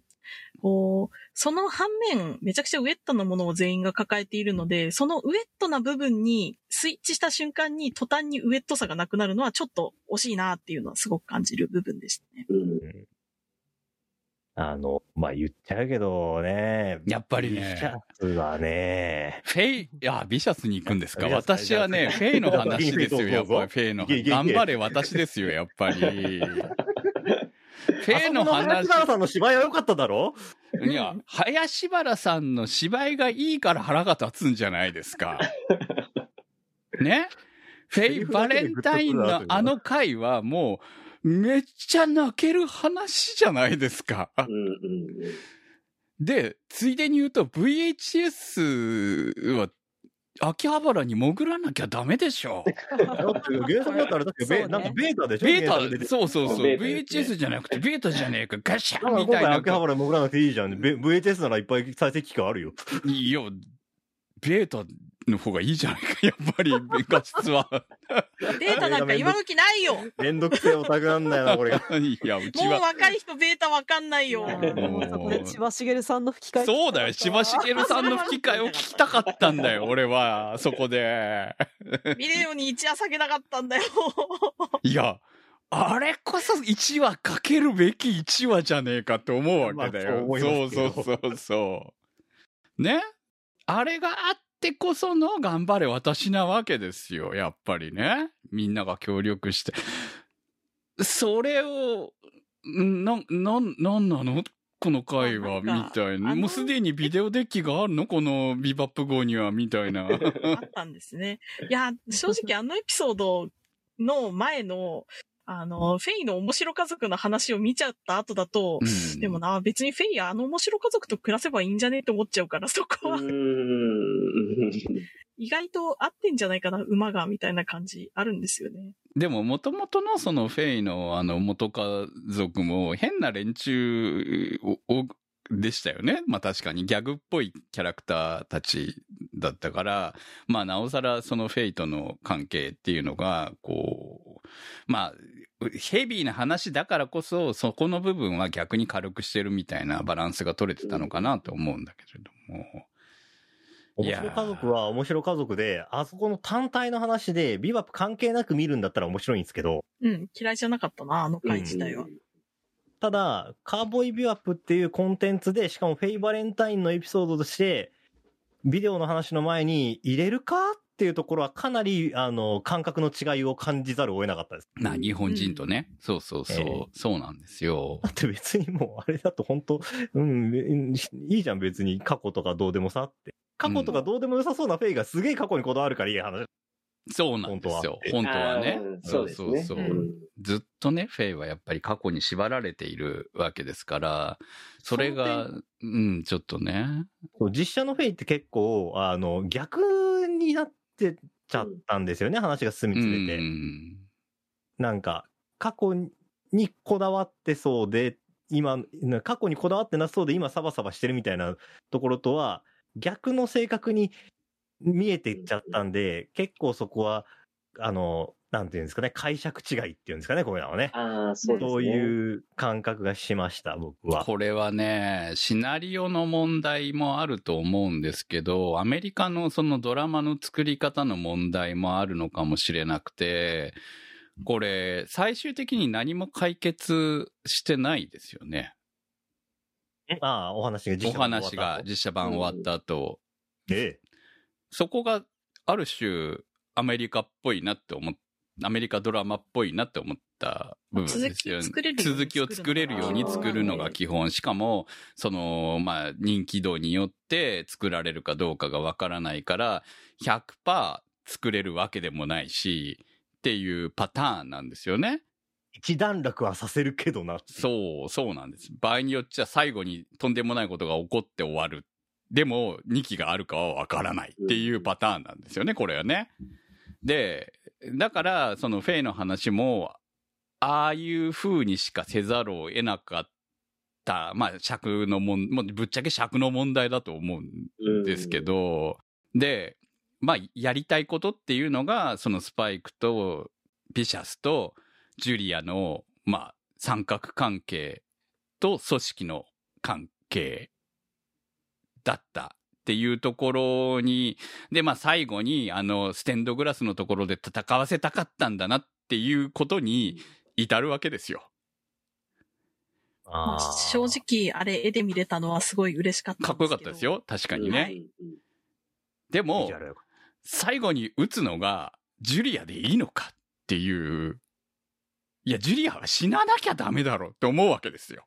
こう、その反面、めちゃくちゃウェットなものを全員が抱えているので、そのウェットな部分にスイッチした瞬間に途端にウェットさがなくなるのはちょっと惜しいなっていうのはすごく感じる部分でしたね。うんあの、まあ、言っちゃうけどね。やっぱりね。ビシャスはね、フェイ、いや、ビシャスに行くんですか？私はね、フェイの話ですよ、やっぱり。フェイの頑張れ私ですよ、やっぱり。フェイの話 <laughs> 林原さんの芝居は良かっただろ？いや、林原さんの芝居がいいから腹が立つんじゃないですか。ね？<laughs> フェイバレンタインのあの回はもう、めっちゃ泣ける話じゃないですか。うんうんで、ついでに言うと VHS は秋葉原に潜らなきゃダメでしょ。だって原作だったら、だってベ、なんかベータでしょ？ベー原作でタ、そうそうそう。VHS じゃなくて、ベータじゃねえか、ガシャンみたいな。回秋葉原潜らなくていいじゃん。ベ VHS ならいっぱい再生機会あるよ。いや、ベータの方がいいじゃないか、やっぱり、<laughs> 画質は。データなんか今時ないよ。めんどくせえオタクなんだよな、これが。いや、うちもうは。若い人ベータわかんないよ。千葉茂さんの吹き替え。そうだよ、千葉茂さんの吹き替えを聞きたかったんだよ、<laughs> 俺は、そこで。ビデオに一夜下げなかったんだよ。<laughs> いや、あれこそ1話かけるべき1話じゃねえかって思うわけだよ。まあそうそうそうそう。ね？あれがあってこその頑張れ私なわけですよ、やっぱりね。みんなが協力して。それを、んな、な、なんなのこの回は、みたいな。もうすでにビデオデッキがあるの？このビバップ号には、みたいな。<laughs> あったんですね。いや、正直あのエピソードの前の、あの、フェイの面白家族の話を見ちゃった後だと、うんでもな、別にフェイやあの面白家族と暮らせばいいんじゃね？って思っちゃうから、そこは。<laughs> 意外と合ってんじゃないかな、馬が、みたいな感じあるんですよね。でも、もともとのそのフェイのあの元家族も変な連中ををでしたよね。まあ確かにギャグっぽいキャラクターたちだったから、まあなおさらそのフェイとの関係っていうのが、こう、まあ、ヘビーな話だからこそ、そこの部分は逆に軽くしてるみたいなバランスが取れてたのかなと思うんだけれども。い面白家族は面白家族で、あそこの単体の話でビバップ関係なく見るんだったら面白いんですけど、うん、嫌いじゃなかったな、あの回自体は。ただ、カーボーイビバップっていうコンテンツで、しかもフェイバレンタインのエピソードとして、ビデオの話の前に入れるかっていうところはかなり、あの、感覚の違いを感じざるを得なかったです。な、日本人とね。そうそうそう。ええそうなんですよ。だって別にもうあれだと本当、うん、いいじゃん別に過去とかどうでもさって。過去とかどうでも良さそうなフェイがすげえ過去にこだわるからいい話。そうなんですよ。本本当はね。そうですね。そうそううんずっとね、フェイはやっぱり過去に縛られているわけですから、それが、うん、ちょっとね。そう実写のフェイって結構、あの、逆になってちゃったんですよね、話が進みうつれて。ん。なんか、過去にこだわってそうで、今、な過去にこだわってなさそうで今サバサバしてるみたいなところとは、逆の性格に見えていっちゃったんで、結構そこは、あの、なんていうんですかね、解釈違いっていうんですかね、こういうのはね。ああ、そうですね。そういう感覚がしました、僕は。これはね、シナリオの問題もあると思うんですけど、アメリカのそのドラマの作り方の問題もあるのかもしれなくて、これ、最終的に何も解決してないですよね。ああ、お話が実お写版終わったが実写版終わった後、ええ。そこがある種アメリカっぽいなって思っアメリカドラマっぽいなって思った部分ですよね。続きを作れるように続きを作れるように作るのが基本。しかも、その、まあ、人気度によって作られるかどうかがわからないから、100%作れるわけでもないし、っていうパターンなんですよね。一段落はさせるけどな。そう、そうなんです。場合によっちゃ最後にとんでもないことが起こって終わる。でも、2期があるかはわからないっていうパターンなんですよね、これはね。で、だから、そのフェイの話も、ああいう風にしかせざるを得なかった、まあ、尺のもん、もうぶっちゃけ尺の問題だと思うんですけど、で、まあ、やりたいことっていうのが、そのスパイクとビシャスとジュリアの、まあ、三角関係と組織の関係だったっていうところに、で、まあ最後に、あの、ステンドグラスのところで戦わせたかったんだなっていうことに至るわけですよ。まあ、正直、あれ絵で見れたのはすごい嬉しかったんですけど。かっこよかったですよ。確かにね。はいでも最後に撃つのが、ジュリアでいいのかっていう、いや、ジュリアは死ななきゃダメだろって思うわけですよ。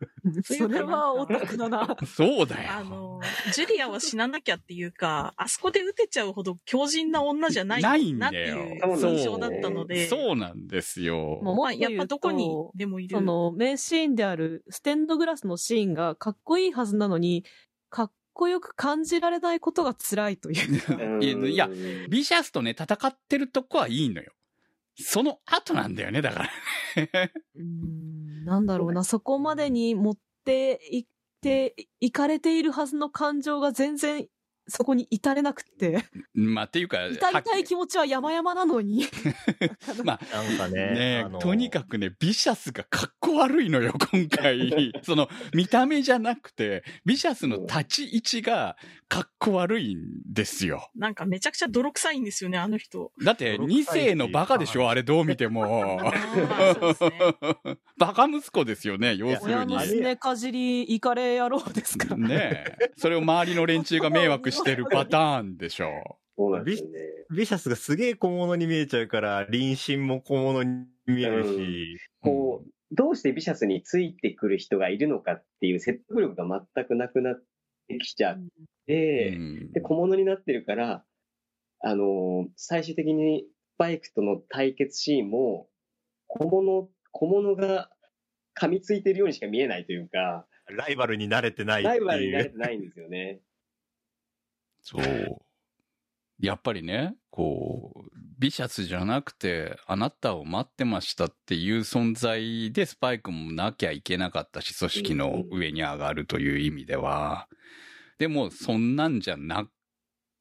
<laughs> それはオタクだな。そうだよ。あの、ジュリアは死ななきゃっていうか、あそこで撃てちゃうほど強靭な女じゃないないんなってだよいう印象だったので、そうなんですよ。もうまあ、やっぱどこにでもいる。その名シーンであるステンドグラスのシーンがかっこいいはずなのに、かっこよく感じられないことが辛いという。<laughs> うんいや、ビシャスとね、戦ってるとこはいいのよ。その後なんだよね、だから。うーんなんだろうな、そこまでに持っていって、いかれているはずの感情が全然そこに至れなくって、まあ、っていうか、至りたい気持ちは山々なのに。<laughs> まあ、なんかね、ねあのとにかくね、ビシャスがかっこ悪いのよ、<laughs> 今回。その、見た目じゃなくて、ビシャスの立ち位置がかっこ悪いんですよ。なんかめちゃくちゃ泥臭いんですよね、あの人。だって、2世のバカでしょ、あれどう見ても。ね <laughs> バカ息子ですよね、要する親にの。すねかじり、イカレ野郎ですから。ねえ。それを周りの連中が迷惑してるパターンでしょ。そうなんですよね。ビシャスがすげえ小物に見えちゃうから、臨神も小物に見えるし、こう、どうしてビシャスについてくる人がいるのかっていう説得力が全くなくなってきちゃって、うんで、小物になってるから、あのー最終的にスパイクとの対決シーンも、小物、小物が噛みついてるようにしか見えないというか、ライバルに慣れてないっていう。ライバルになれてないんですよね。そう。やっぱりね、こう、ビシャスじゃなくて、あなたを待ってましたっていう存在でスパイクもなきゃいけなかったし、組織の上に上がるという意味では。でも、そんなんじゃな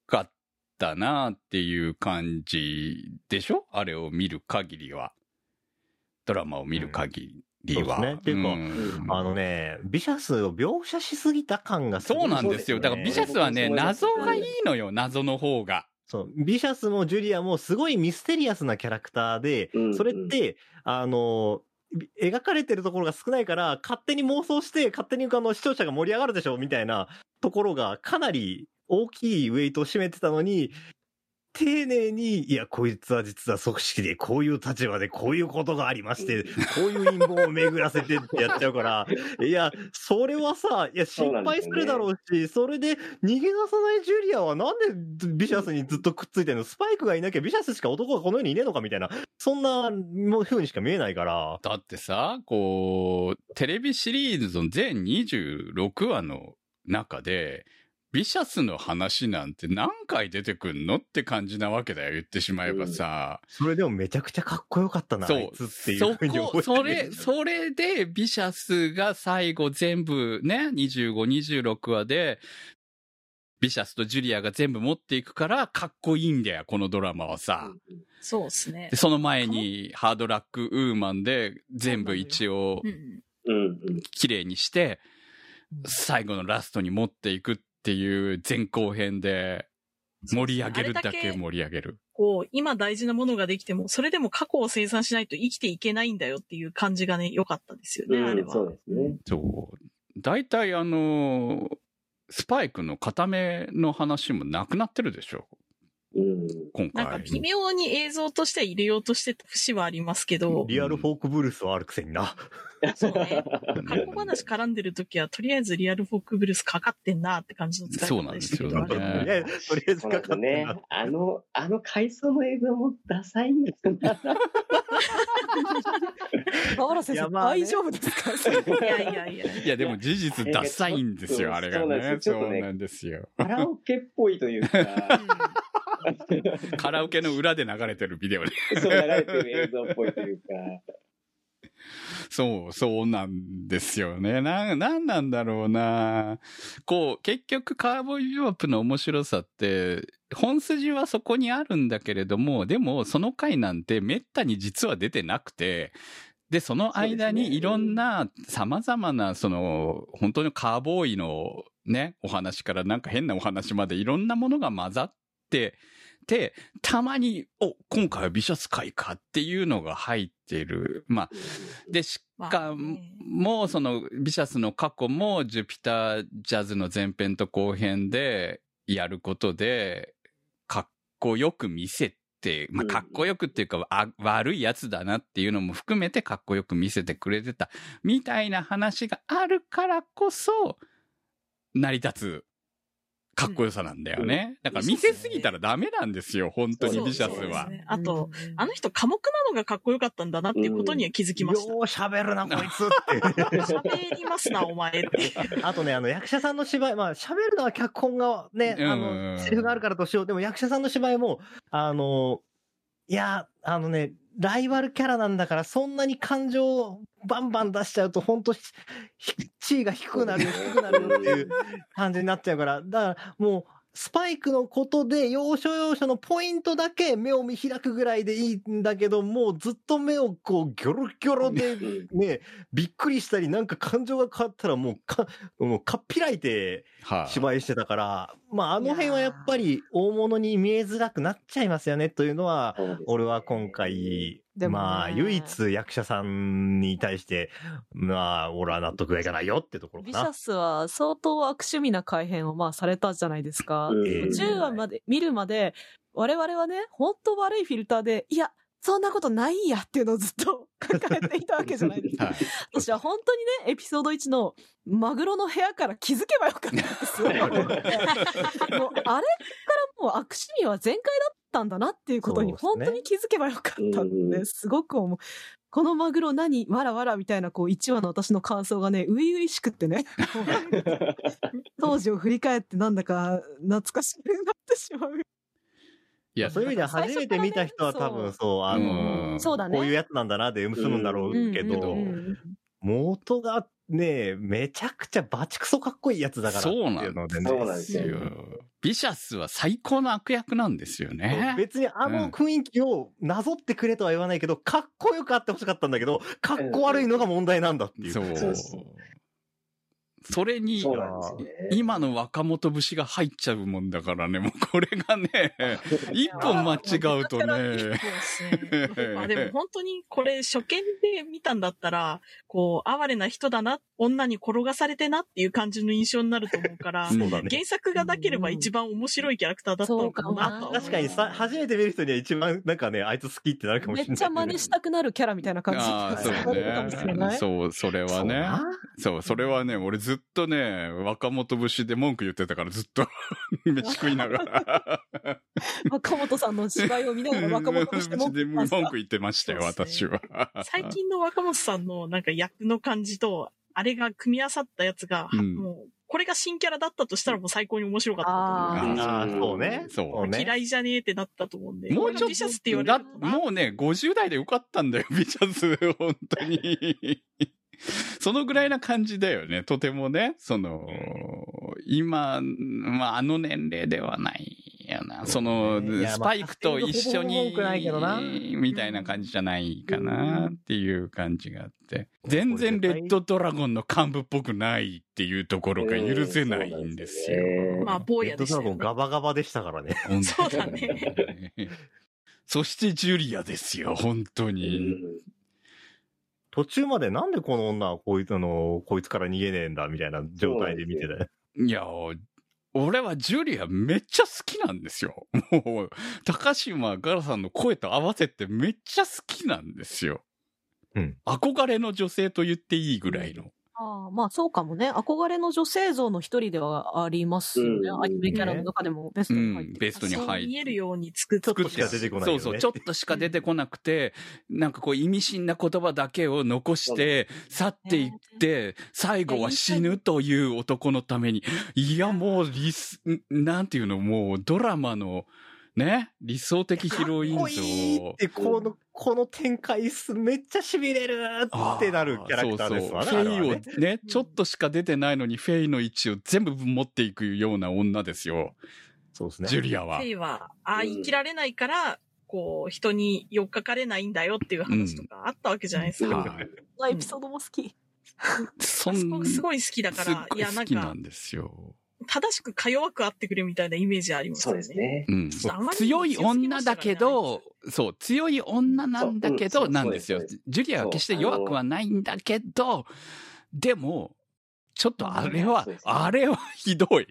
かったなっていう感じでしょ？あれを見る限りは。ドラマを見る限りは。うんそうですね。っていうかん。あのね、ビシャスを描写しすぎた感がすごいそうなんですよ。だからビシャスはね、謎がいいのよ、謎の方が。そう、ビシャスもジュリアもすごいミステリアスなキャラクターで、うんそれって、あの、び描かれてるところが少ないから、勝手に妄想して、勝手にあの視聴者が盛り上がるでしょ、みたいなところがかなり大きいウェイトを占めてたのに、丁寧に、いや、こいつは実は組織でこういう立場でこういうことがありまして、こういう陰謀を巡らせてってやっちゃうから、<laughs> いや、それはさ、いや、心配するだろうし、それで逃げ出さないジュリアはなんでビシャスにずっとくっついてるの？スパイクがいなきゃビシャスしか男がこの世にいねえのかみたいな、そんな風にしか見えないから、だってさ、こう、テレビシリーズの全26話の中で、ビシャスの話なんて何回出てくんのって感じなわけだよ、言ってしまえばさ。それでもめちゃくちゃかっこよかったな、あそいうつっていうそ風に思こ、そってるれ、それで、ビシャスが最後全部ね、25、26話で、ビシャスとジュリアが全部持っていくから、かっこいいんだよ、このドラマはさ。そうですねで。その前に、ハードラックウーマンで、全部一応う、んうんうん。綺麗にして、最後のラストに持っていくっていう前後編で、盛り上げるだけ盛り上げる。こう、今大事なものができても、それでも過去を生産しないと生きていけないんだよっていう感じがね、良かったですよね、あれは。そうですね。そう。大体あの、スパイクの固めの話もなくなってるでしょうん。今なんか回。微妙に映像としては入れようとしてた節はありますけど、リアルフォークブルースはあるくせにな。そうね。<laughs> 過去話絡んでる時は、とりあえずリアルフォークブルースかかってんなって感じの使い方でしたけどそうなんですよねとりあえずかかってな。あの、あの回想の映像もダサいんですよ。河原先生、いやまあね大丈夫ですか？いやいやいや。いや、でも事実ダサいんですよ、あれがそうなんね。ですよちょっとねそうなんですよ。カラオケっぽいというか、<laughs> カラオケの裏で流れてるビデオで。そう流れてる映像っぽいというか、<laughs> そう、そうなんですよね。な、なんなんだろうな。こう、結局カーボーイビバップの面白さって、本筋はそこにあるんだけれども、でもその回なんてめったに実は出てなくて、で、その間にいろんな様々な、その、本当にカーボーイのね、お話からなんか変なお話までいろんなものが混ざって、て、たまに、お、今回はビシャス回かっていうのが入ってる。まあ、で、しまあかね。も、その、ビシャスの過去も、ジュピタージャズの前編と後編でやることで、かっこよく見せて、まあ、うん。かっこよくっていうか、あ悪いやつだなっていうのも含めてかっこよく見せてくれてた、みたいな話があるからこそ、成り立つかっこよさなんだよね。だから見せすぎたらダメなんですよ、本当にビシャスはそうです。ねあと、あの人、寡黙なのがかっこよかったんだなっていうことには気づきました。よう喋るな、こいつって。<laughs> 喋りますな、お前って。<laughs> あとね、あの、役者さんの芝居、まあ、喋るのは脚本がね、あうんの、セリフがあるからとしよう。でも役者さんの芝居も、あの、いや、あのね、ライバルキャラなんだから、そんなに感情をバンバン出しちゃうと、本当地位が低くなるよ、低くなるよっていう感じになっちゃうから、だからもう、スパイクのことで、要所要所のポイントだけ目を見開くぐらいでいいんだけど、もうずっと目をこう、ギョロギョロでうん。ね、びっくりしたり、なんか感情が変わったらもうか、もうかっぴらいてはい、芝居してたから、まああの辺はやっぱり大物に見えづらくなっちゃいますよねというのは、俺は今回、まあ唯一役者さんに対して、まあ俺は納得がいかないよってところかな。ビシャスは相当悪趣味な改変をまあされたじゃないですか。うんええ10話まで、見るまで、我々はね、本当悪いフィルターで、いや、そんなことないんやっていうのをずっと <laughs> 抱えていたわけじゃないですか。はい。私は本当にね、エピソード1のマグロの部屋から気づけばよかったんですよ。もうあれからもう悪趣味は全開だったんだなっていうことに本当に気づけばよかったんで、すごく思う。このマグロ何わらわらみたいなこう1話の私の感想がね、初々しくってね。<laughs> 当時を振り返ってなんだか懐かしくなってしまう。いや、そういう意味では初めて見た人は多分そう、あの、うんそうだね。こういうやつなんだなで済むんだろうけど、元がね、めちゃくちゃバチクソかっこいいやつだからっていうのでね。そうなんですよよビシャスは最高の悪役なんですよね。別にあの雰囲気をなぞってくれとは言わないけど、かっこよくあってほしかったんだけど、かっこ悪いのが問題なんだっていう。そう。それにね。今の若元節が入っちゃうもんだからね、もうこれがね、<laughs> 一本間違うとね。まあ <laughs> でも本当にこれ初見で見たんだったら、こう、哀れな人だな、女に転がされてなっていう感じの印象になると思うから、う <laughs> んそうだね。原作がなければ一番面白いキャラクターだったのかなと。確かにさ、初めて見る人には一番なんかね、あいつ好きってなるかもめっしれない。ちゃ真似したくなるキャラみたいな感じああ、そうなるかもしれない。ねそう、それはね。そう、それはね、俺ずっとね、若元節で文句言ってたからずっと <laughs> 飯食いながら。<laughs> 若本さんの芝居を見ながら若本としてもで文句言ってましたよ、そうです私は。最近の若本さんのなんか役の感じと、あれが組み合わさったやつが、うんもう、これが新キャラだったとしたらもう最高に面白かったと思う。ああ、そうね。そうね。嫌いじゃねえってなったと思うんで。もうちょっビシャスって言われもうね、50代でよかったんだよ、ビシャス、本当に。<laughs> そのぐらいな感じだよね、とてもね。その、今、まあ、あの年齢ではないよな。そのスパイクと一緒にみたいな感じじゃないかなっていう感じがあって。全然レッドドラゴンの幹部っぽくないっていうところが許せないんですよ。まあ、坊レッドドラゴン。ガバガバでしたからね。<laughs> そうだね。<laughs> そしてジュリアですよ、本当うに。ん途中までなんでこの女はこいつあの、こいつから逃げねえんだみたいな状態で見てたよ。いや、俺はジュリアめっちゃ好きなんですよ。もう、高島ガラさんの声と合わせてめっちゃ好きなんですよ。うん。憧れの女性と言っていいぐらいの。ああまあそうかもね。憧れの女性像の一人ではありますよね。うんアニメキャラの中でもベストに入ってる、うんベストにそう入って見えるように作っちょっとしか出てこないよね。そうそう、ちょっとしか出てこなくて、なんかこう意味深な言葉だけを残して、去っていって、最後は死ぬという男のために、いやもうリス、んなんていうの、もうドラマの、ね、理想的ヒロイン像かっこいいって、この、この展開す、めっちゃ痺れるってなるキャラクターですわね。そうそうフェイをねね、ちょっとしか出てないのに、フェイの位置を全部持っていくような女ですよ。そうですね。ジュリアはフェ。イは、ああ、生きられないから、こう、人に寄っかかれないんだよっていう話とかあったわけじゃないですか。はいこのエピソードも好き。そあそこすごい好きだから、いや、なんか好きなん、ですよ。正しくか弱くあってくれみたいなイメージありますそうよね。ですね。うん強い女だけど、そう、強い女なんだけど、なんですよ。ジュリアは決して弱くはないんだけど、でも、ちょっとあれはあれはひどい。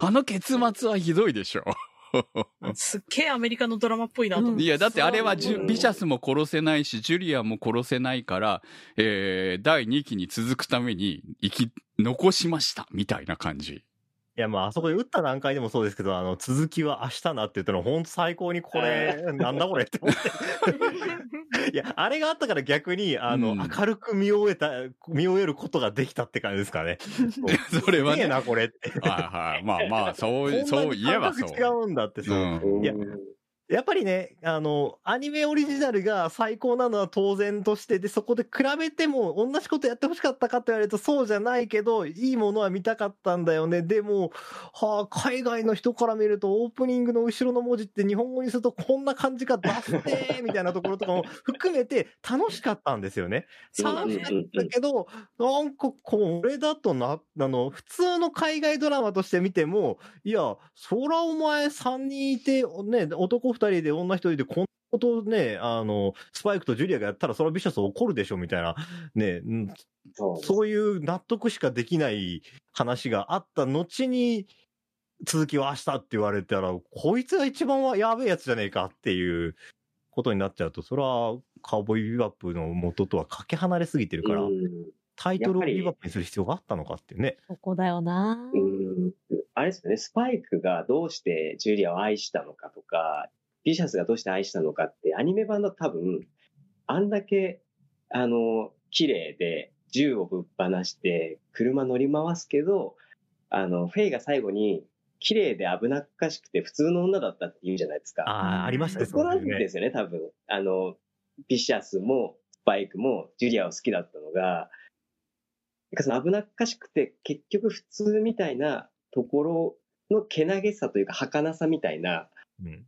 あの結末はひどいでしょ。<laughs> すっげえアメリカのドラマっぽいなと思って。いや、だってあれはジュうんビシャスも殺せないし、ジュリアも殺せないから、えー、第2期に続くために生き、残しました、みたいな感じ。いや、まあ、あそこで打った段階でもそうですけど、あの、続きは明日なって言ったの、本当最高にこれ、<laughs> なんだこれって思って。いや、あれがあったから逆に、あの、うん明るく見終えた、見終えることができたって感じですかね。<laughs> それはね。すげえな、これって。はいはい。まあまあ、そう、そうに言えばそう。違うんだって、そう。うんいややっぱりね、あの、アニメオリジナルが最高なのは当然として、で、そこで比べても同じことやってほしかったかって言われるとそうじゃないけど、いいものは見たかったんだよね。でも、はあ、海外の人から見るとオープニングの後ろの文字って日本語にするとこんな感じか出して、<laughs> みたいなところとかも含めて楽しかったんですよね。楽しかったけど、なんかこれだとな、あの、普通の海外ドラマとして見ても、いや、そらお前3人いて、ね、男2人で女1人でこんなことをね、あの、スパイクとジュリアがやったらそれはビシャス怒るでしょみたいな、ね、うん。そういう納得しかできない話があった後に、続きは明日って言われたら、こいつが一番はやべえやつじゃねえかっていうことになっちゃうと、それはカウボーイビバップの元とはかけ離れすぎてるから、うん。タイトルをビバップにする必要があったのかっていうね。そこだよなうん。あれですよね、スパイクがどうしてジュリアを愛したのかとか、ビシャスがどうして愛したのかって、アニメ版だと多分、あんだけ、あの、綺麗で銃をぶっ放して車乗り回すけど、あの、フェイが最後に、綺麗で危なっかしくて普通の女だったって言うじゃないですか。ああ、ありましたね、そこなんですよね、多分。あの、ビシャスもスパイクもジュリアを好きだったのが、なんかその危なっかしくて結局普通みたいなところのけなげさというか儚さみたいなうん。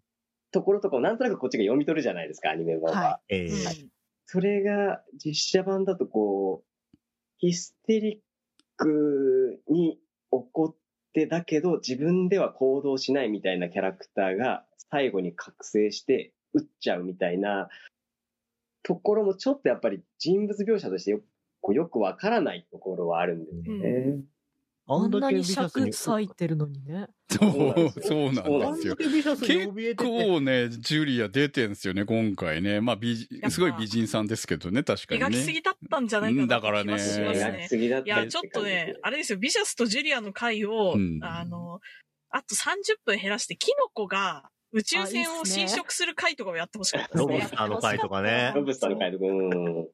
ところとかをなんとなくこっちが読み取るじゃないですか、アニメ版は。はええうんそれが実写版だとこう、ヒステリックに怒ってだけど自分では行動しないみたいなキャラクターが最後に覚醒して撃っちゃうみたいなところもちょっとやっぱり人物描写としてよくわからないところはあるんですよね。あんなに尺割いてるのにね。そうそうなんですよ結。構ね、ジュリア出てんすよね、今回ね。まあ、美人ぱすごい美人さんですけどね、確かにね。描きすぎだったんじゃないかなうんだからねす描きね。すぎだったいや、ちょっとね、あれですよ、ビシャスとジュリアの回を、うんあの、あと30分減らして、キノコが宇宙船を侵食する回とかをやってほしかったですねロブス。ターの回とかね。ロブスターの回とか、うん。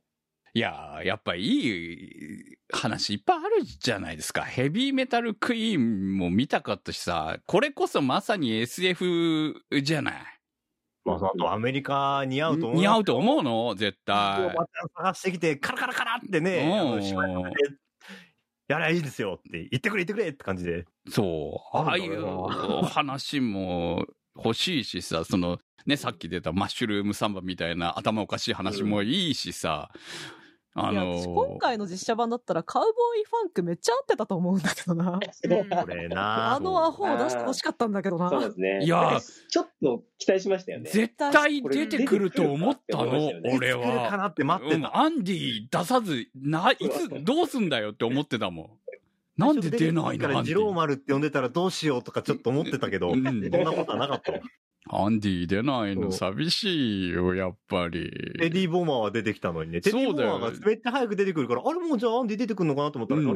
いやー、やっぱいい話いっぱいあるじゃないですか。ヘビーメタルクイーンも見たかったしさ、これこそまさに SF じゃない？まあ、アメリカ似合うと思う。似合うと思うの？絶対探してきて、カラカラカラってね、やりゃいいですよって、言ってくれ言ってくれって感じで。そう。ああいう話も欲しいしさ、その、ね、さっき出たマッシュルームサンバみたいな頭おかしい話もいいしさ、あいや、の私今回の実写版だったらカウボーイファンクめっちゃ合ってたと思うんだけどな。これなあのアホを出してほしかったんだけどな。そうですね。いやちょっと期待しましたよね。絶対出てくると思ったのこれ出てくるか。なって待ってうんた。アンディ出さず、な、いつ、どうすんだよって思ってたもん。なんで出ないのアンデからジローィ。マルって呼んでたらどうしようとかちょっと思ってたけど、うんそんなことはなかったわ。アンディ出ないの？寂しいよ、やっぱり。テディ・ボマーは出てきたのにね。テディ・ボそうだよマーがめっちゃ早く出てくるから、あれもうじゃあアンディ出てくるのかなと思ったら、うんア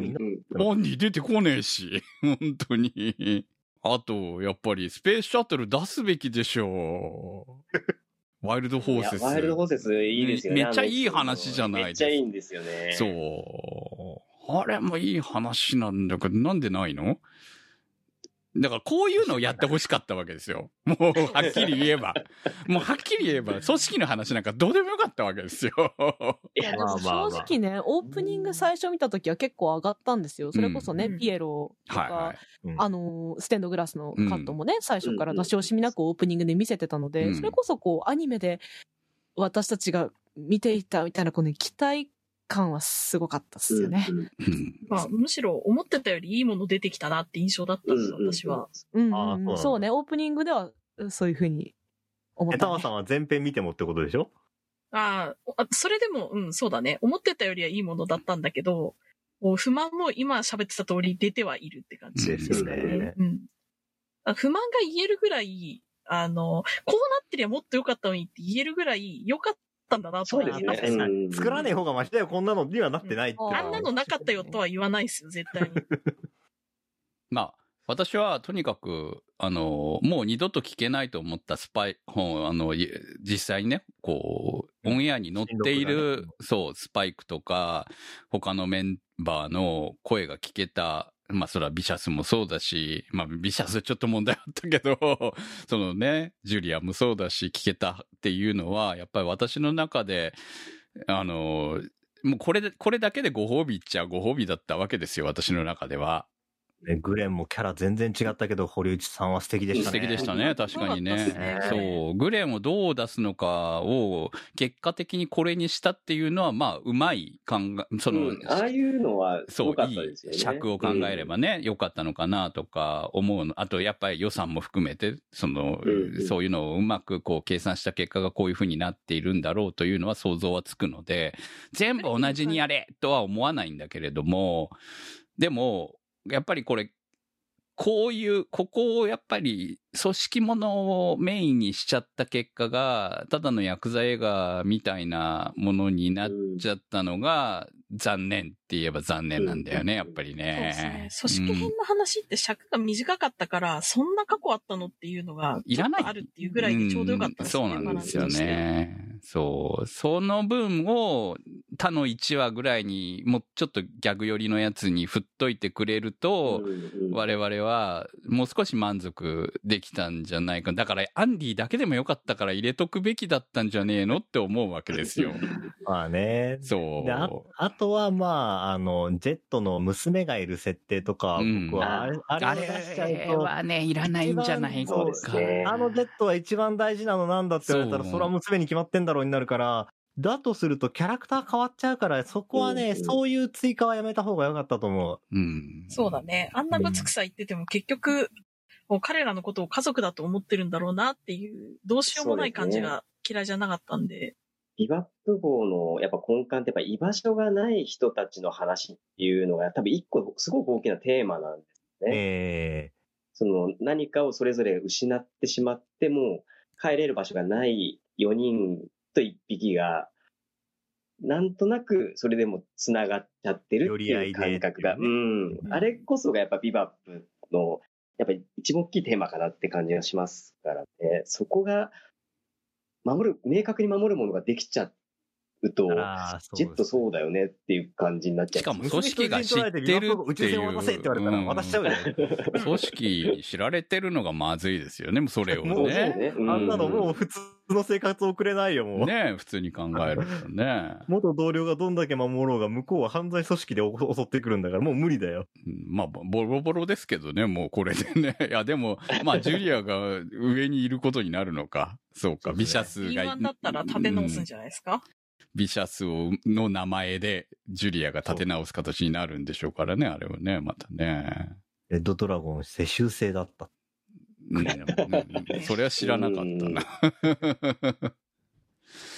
ンディ出てこねえし、<laughs> 本当に。あと、やっぱりスペースシャトル出すべきでしょう。<laughs> ワイルドホーセス。いやワイルドホーセスいいですよね。めっちゃいい話じゃないめっちゃいいんですよね。そう。あれもいい話なんだけど、なんでないの？だからこういうのをやってほしかったわけですよ。もう、はっきり言えば。もう、はっきり言えば、組織の話なんかどうでもよかったわけですよ。いやでも正直ね、オープニング最初見た時は結構上がったんですよ。それこそね、うんピエロとか、はいはい。うんあのー、ステンドグラスのカットもね、最初から出し惜しみなくオープニングで見せてたので、うんそれこそこう、アニメで私たちが見ていたみたいな、この期待感はすごかったですよね。まあ、むしろ思ってたよりいいもの出てきたなって印象だったんです、うん私は。。うんうんそうね、オープニングではそういうふうに思った、ねえタワ。さんは全編見てもってことでしょ？あーあ、それでも、うん、そうだね。思ってたよりはいいものだったんだけど、不満も今喋ってた通り出てはいるって感じですよね。うん。あ不満が言えるぐらい、あの、こうなってりゃもっと良かったのにって言えるぐらい良かったんだなとはそうですね。作らねえ方がマシだよ、こんなのにはなってないっていうのは。あんなのなかったよとは言わないですよ、絶対に。<laughs> まあ、私はとにかく、あの、もう二度と聞けないと思ったスパイ本、あの、い実際にね、こう、オンエアに載っている、そう、スパイクとか、他のメンバーの声が聞けた、まあ、それはビシャスもそうだし、まあ、ビシャスちょっと問題あったけど、<laughs> そのね、ジュリアもそうだし、聞けたっていうのは、やっぱり私の中で、あの、もうこれ、これだけでご褒美っちゃご褒美だったわけですよ、私の中では。ねグレンもキャラ全然違ったけど、堀内さんは素敵でしたね。素敵でしたね、確かにね。そうグレンをどう出すのかを、結果的にこれにしたっていうのは、まあ、うまい考え、その、うんああいうのはすそう、ごかっいいたですよね。尺を考えればね、良かったのかなとか思うの。あと、やっぱり予算も含めて、その、うんうんそういうのをうまくこう計算した結果がこういう風になっているんだろうというのは想像はつくので、全部同じにやれとは思わないんだけれども、でも、やっぱりこれ、こういう、ここをやっぱり組織ものをメインにしちゃった結果が、ただのヤクザ映画みたいなものになっちゃったのが、残念って言えば残念なんだよね、うんやっぱりそうですねね。。組織編の話って尺が短かったから、そんな過去あったのっていうのが、いらないあるっていうぐらいでちょうどよかったですね。うんそうなんですよ。ね。そう。その分を他の1話ぐらいにもうちょっとギャグ寄りのやつに振っといてくれると、うんうん我々はもう少し満足できたんじゃないか。だからアンディだけでもよかったから入れとくべきだったんじゃねえのって思うわけですよ。<laughs> まあね。そう。でああとは、まあ、あの、ジェットの娘がいる設定とか、うん僕はあれ、あれあを出しちゃうれと、はね、いらないんじゃないか。そうですねあのジェットは一番大事なのなんだって言われたら、それは娘に決まってんだろうになるから、だとするとキャラクター変わっちゃうから、そこはね、うんそういう追加はやめた方が良かったと思う。うん。そうだね。あんなぶつくさ言ってても結局、もう彼らのことを家族だと思ってるんだろうなっていう、どうしようもない感じが嫌いじゃなかったんで。ビバップ号のやっぱ根幹ってやっぱ居場所がない人たちの話っていうのが多分一個すごく大きなテーマなんですね。えその何かをそれぞれ失ってしまっても帰れる場所がない4人と1匹がなんとなくそれでも繋がっちゃってるっていう感覚が、うん。あれこそがやっぱビバップのやっぱり一番大きいテーマかなって感じがしますからね。そこが守る、明確に守るものができちゃっうと、ちっとそうだよねっていう感じになっちゃう。しかも組織が知ってるって宇宙いう。船を渡せって言われたら渡しちゃうよね。組織に知られてるのがまずいですよね、それをもうね。ねうんあんなのもう普通の生活を送れないよ、もう。ね普通に考えるとね。<laughs> 元同僚がどんだけ守ろうが、向こうは犯罪組織で襲ってくるんだから、もう無理だよ。うんまあ、ボロボロですけどね、もうこれでね。いや、でも、まあ、ジュリアが上にいることになるのか。そうか、ビシャスが。B1 だったら立て直すんじゃないですか、ビシャスをの名前で、ジュリアが立て直す形になるんでしょうからね、あれはね、またね。レッドドラゴン世襲制だった。うんうんそれは知らなかったな。<laughs>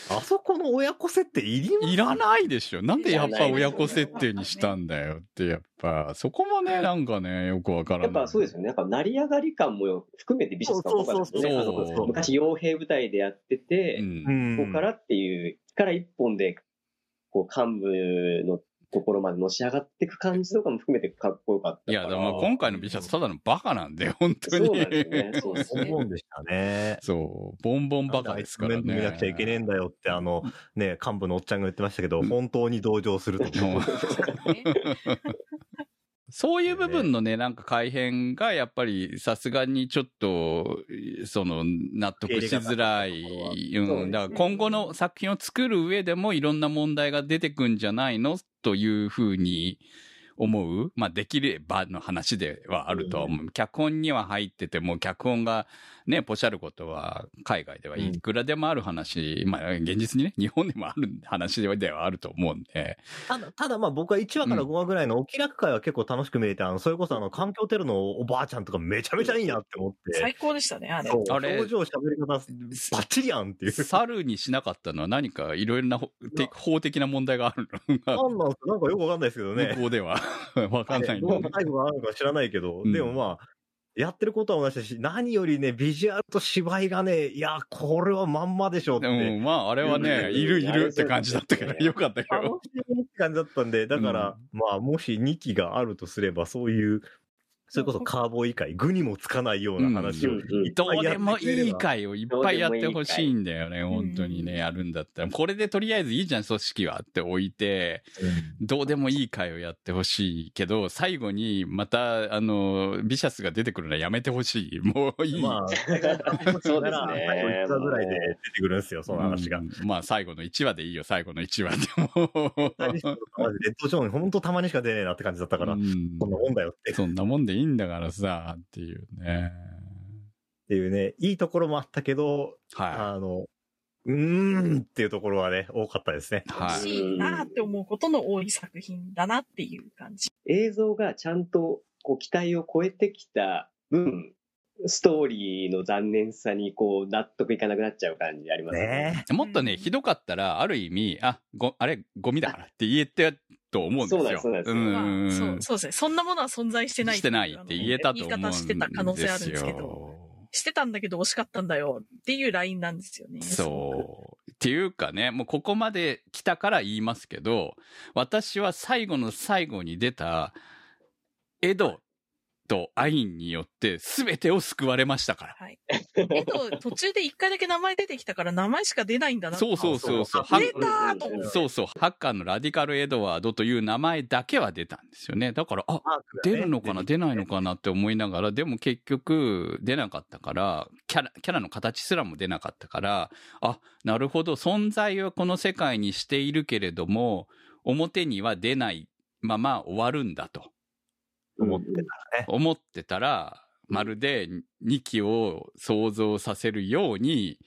あそこの親子設定いります？いらないでしょ。なんでやっぱ親子設定にしたんだよって、やっぱ、そこもね、なんかね、よくわからない。やっぱそうですよね。やっぱ成り上がり感も含めて美術館っぽかですね。そうそうそうあの昔傭兵部隊でやってて、うんんここからっていう、から一本で、こう幹部のところまでのし上がっていく感じとかも含めてかっこよかったいや。でも今回のビシャスただのバカなんで、本当に。そうなんですね。そうですボンね。ボンでしたね。そう、ボンボンバカですからね。面倒見なくちゃいけねえんだよって、あの、ね、幹部のおっちゃんが言ってましたけど、本当に同情すると思う。そういう部分のね、なんか改変がやっぱりさすがにちょっと、その、納得しづらい。うん。だから今後の作品を作る上でもいろんな問題が出てくんじゃないの？というふうに思う。まあ、できればの話ではあるとは思う。脚本には入ってても、脚本がね、ポシャることは海外ではいくらでもある話、まあ、現実にね、日本でもある話ではあると思うんで。ただ、ただまあ僕は1話から5話ぐらいのお気楽会は結構楽しく見れて、あの、それこそあの、環境テロのおばあちゃんとかめちゃめちゃいいなって思って。最高でしたね、あれ。あれ表情、喋り方、バッチリやんっていう。猿にしなかったの？は何かいろいろな法て法的な問題があるの？がなんなんすか？なんかよくわかんないですけどね。向こうでは。<laughs> わかんないどうのね。タイプがあるのか知らないけど、うんでもまあ、やってることは同じだし、何よりね、ビジュアルと芝居がね、いや、これはまんまでしょって。でもまあ、あれはね、いるいるって感じだったからよかったよ。楽しみって感じだったんで、だから、まあ、もし2期があるとすれば、そういうそれこそカーボーイ会、具にもつかないような話をうんどうでもいい回をいっぱいやってほしいんだよね、本当にね、やるんだったら。これでとりあえずいいじゃん、組織はって置いて、どうでもいい回をやってほしいけど、最後にまた、あの、ビシャスが出てくるのはやめてほしい。もういい。まあ、<laughs> そうですね最後いくらぐらいで出てくるんですよ、その話がう。んまあ、最後の1話でいいよ、最後の1話でも。マジレッドジョーン、ほんとたまにしか出ねえなって感じだったから、うんそんなもんだよって。っそんなもんでいいんだからさ、っていうね。ていうね、いいところもあったけど、はあの、うーんっていうところはね、多かったですね。い。はい。欲しいなって思うことの多い作品だなっていう感じ。映像がちゃんとこう期待を超えてきた分、ストーリーの残念さにこう納得いかなくなっちゃう感じありますね。ねもっとね、ひどかったら、ある意味、あ、ご、あれ、ゴミだからって言えてと思うんですよ。そうですそうそうそうですね。そんなものは存在してないしてないって言えたと思うんですよ。言い方してた可能性あるんですけど。してたんだけど惜しかったんだよっていうラインなんですよね。そう。っていうかね、もうここまで来たから言いますけど、私は最後の最後に出た、エドとアインによって全てを救われましたから。はい。えっと、途中で一回だけ名前出てきたから名前しか出ないんだなそうそうそうそう。あ出たーと思って。そうそう。ハッカーのラディカル・エドワードという名前だけは出たんですよね。だから、あ、出るのかな、出ないのかなって思いながら、でも結局出なかったから、キャラ、キャラの形すらも出なかったから、あ、なるほど、存在はこの世界にしているけれども、表には出ないまま終わるんだと思ってたらね。思ってたら、まるで2期を想像させるように、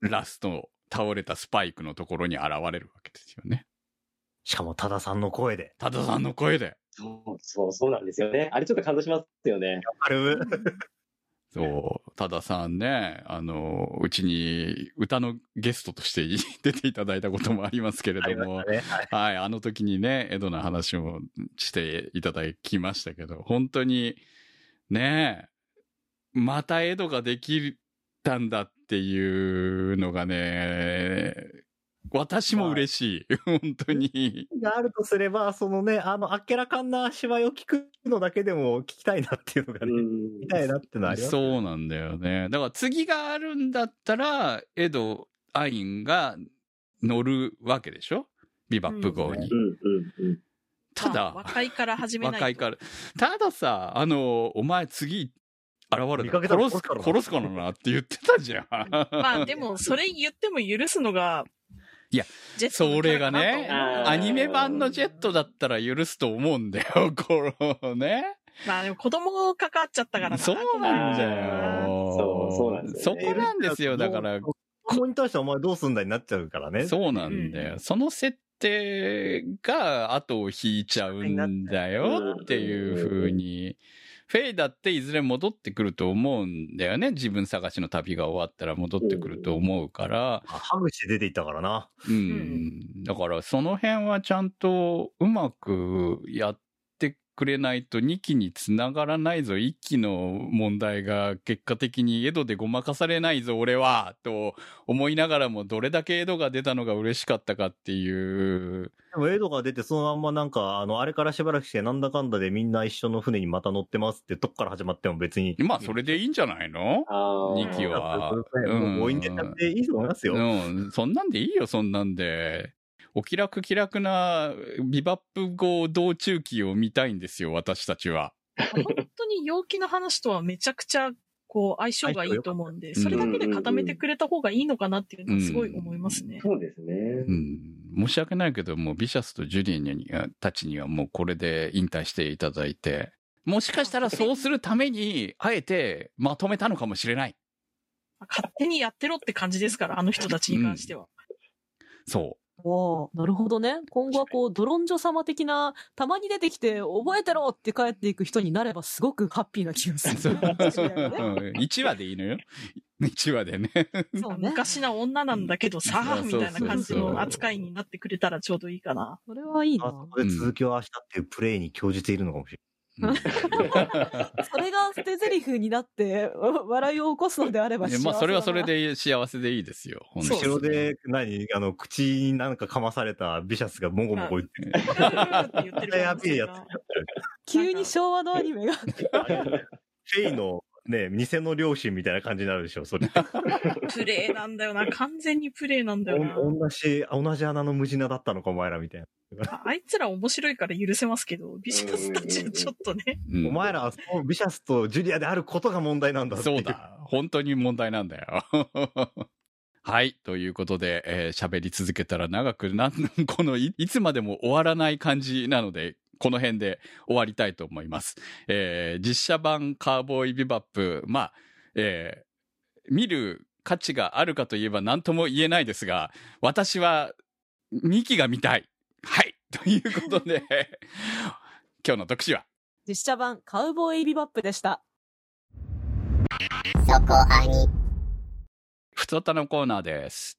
ラスト倒れたスパイクのところに現れるわけですよね。しかも、多田さんの声で。多田さんの声で。そうそう、そうなんですよね。あれちょっと感動しますよね。あれ、そう、多田さんね、あの、うちに歌のゲストとして出ていただいたこともありますけれども、ね。はい。はい、あの時にね、江戸の話もしていただきましたけど、本当に、ねえ、また江戸ができたんだっていうのがね、私も嬉しい。本当に。があるとすれば、そのね、あの、あっけらかんな芝居を聞くのだけでも聞きたいなっていうのがね、うん見たいなっていうのはあります。そうなんだよね。だから次があるんだったら、エド・アインが乗るわけでしょ？ビバップ号に。ただ、まあ若いから始めないと。若いから。たださ、あの、お前次現れた殺す殺すからな殺すからなって言ってたじゃん。まあでも、それ言っても許すのが、いや、ジェットのそれがね、アニメ版のジェットだったら許すと思うんだよ、<laughs> このね。まあでも子供関わっちゃったからな。そうなんだよ。そうそうなんですよねそこなんですよ、だから。子供に対してお前どうすんだになっちゃうからね。そうなんだよ。その設定が後を引いちゃうんだよっていう風に。フェイだっていずれ戻ってくると思うんだよね。自分探しの旅が終わったら戻ってくると思うから。あハグして出ていったからな。うん。だからその辺はちゃんとうまくやってくれないと2期につながらないぞ。1期の問題が結果的にエドでごまかされないぞ、俺は。と思いながらもどれだけエドが出たのが嬉しかったかっていう。でもエドが出てそのまんまなんか、あの、あれからしばらくしてなんだかんだでみんな一緒の船にまた乗ってますってとこから始まっても別に。まあそれでいいんじゃないの？あ二期は <laughs> もう強引でやっていいと思いますよ。うん。そんなんでいいよ、そんなんで。お気楽気楽なビバップ号道中期を見たいんですよ、私たちは。本当に陽気な話とはめちゃくちゃ、こう、相性がいいと思うんで、それだけで固めてくれた方がいいのかなっていうのはすごい思いますね。そうですね。うん。申し訳ないけど、もうビシャスとジュリエにはたちにはもうこれで引退していただいて、もしかしたらそうするために、あえてまとめたのかもしれない。勝手にやってろって感じですから、あの人たちに関しては。そおーなるほどね。今後はこう、ドロンジョ様的な、たまに出てきて、覚えてろって帰っていく人になればすごくハッピーな気がす <laughs> う。る。そうね1話でいいのよ。1話でね。そうね。昔な女なんだけどさう、んみたいな感じの扱いになってくれたらちょうどいいかな。それはいいな。あそこで続きを明日っていうプレイに興じているのかもしれうん <laughs> それが捨て台詞になって、わ <laughs> 笑いを起こすのであれば幸せだなまあ、それはそれ。で幸せでいいですよ。後ろで、何あの、口になんかかまされたビシャスがもごもご言って <laughs> る。って言って急に昭和のアニメが。フェイのね、偽の両親みたいな感じになるでしょ、それ。<laughs> プレイなんだよな。完全にプレイなんだよな。お同じ、同じ穴の無地なだったのか、お前らみたいな。ああいつら面白いから許せますけど、ビシャスたちはちょっとね。うんお前らはそのビシャスとジュリアであることが問題なんだそう。だ。本当に問題なんだよ。<laughs> はい。ということで、えー喋り続けたら長くなん、<laughs> このい、いつまでも終わらない感じなので、この辺で終わりたいと思います。えー実写版カーボーイビバップ、まあ、えー見る価値があるかといえば何とも言えないですが、私は2期が見たい。はい。<laughs> ということで、<laughs> 今日の特集は、実写版カウボーイビバップでした。そこアニふつおたのコーナーです。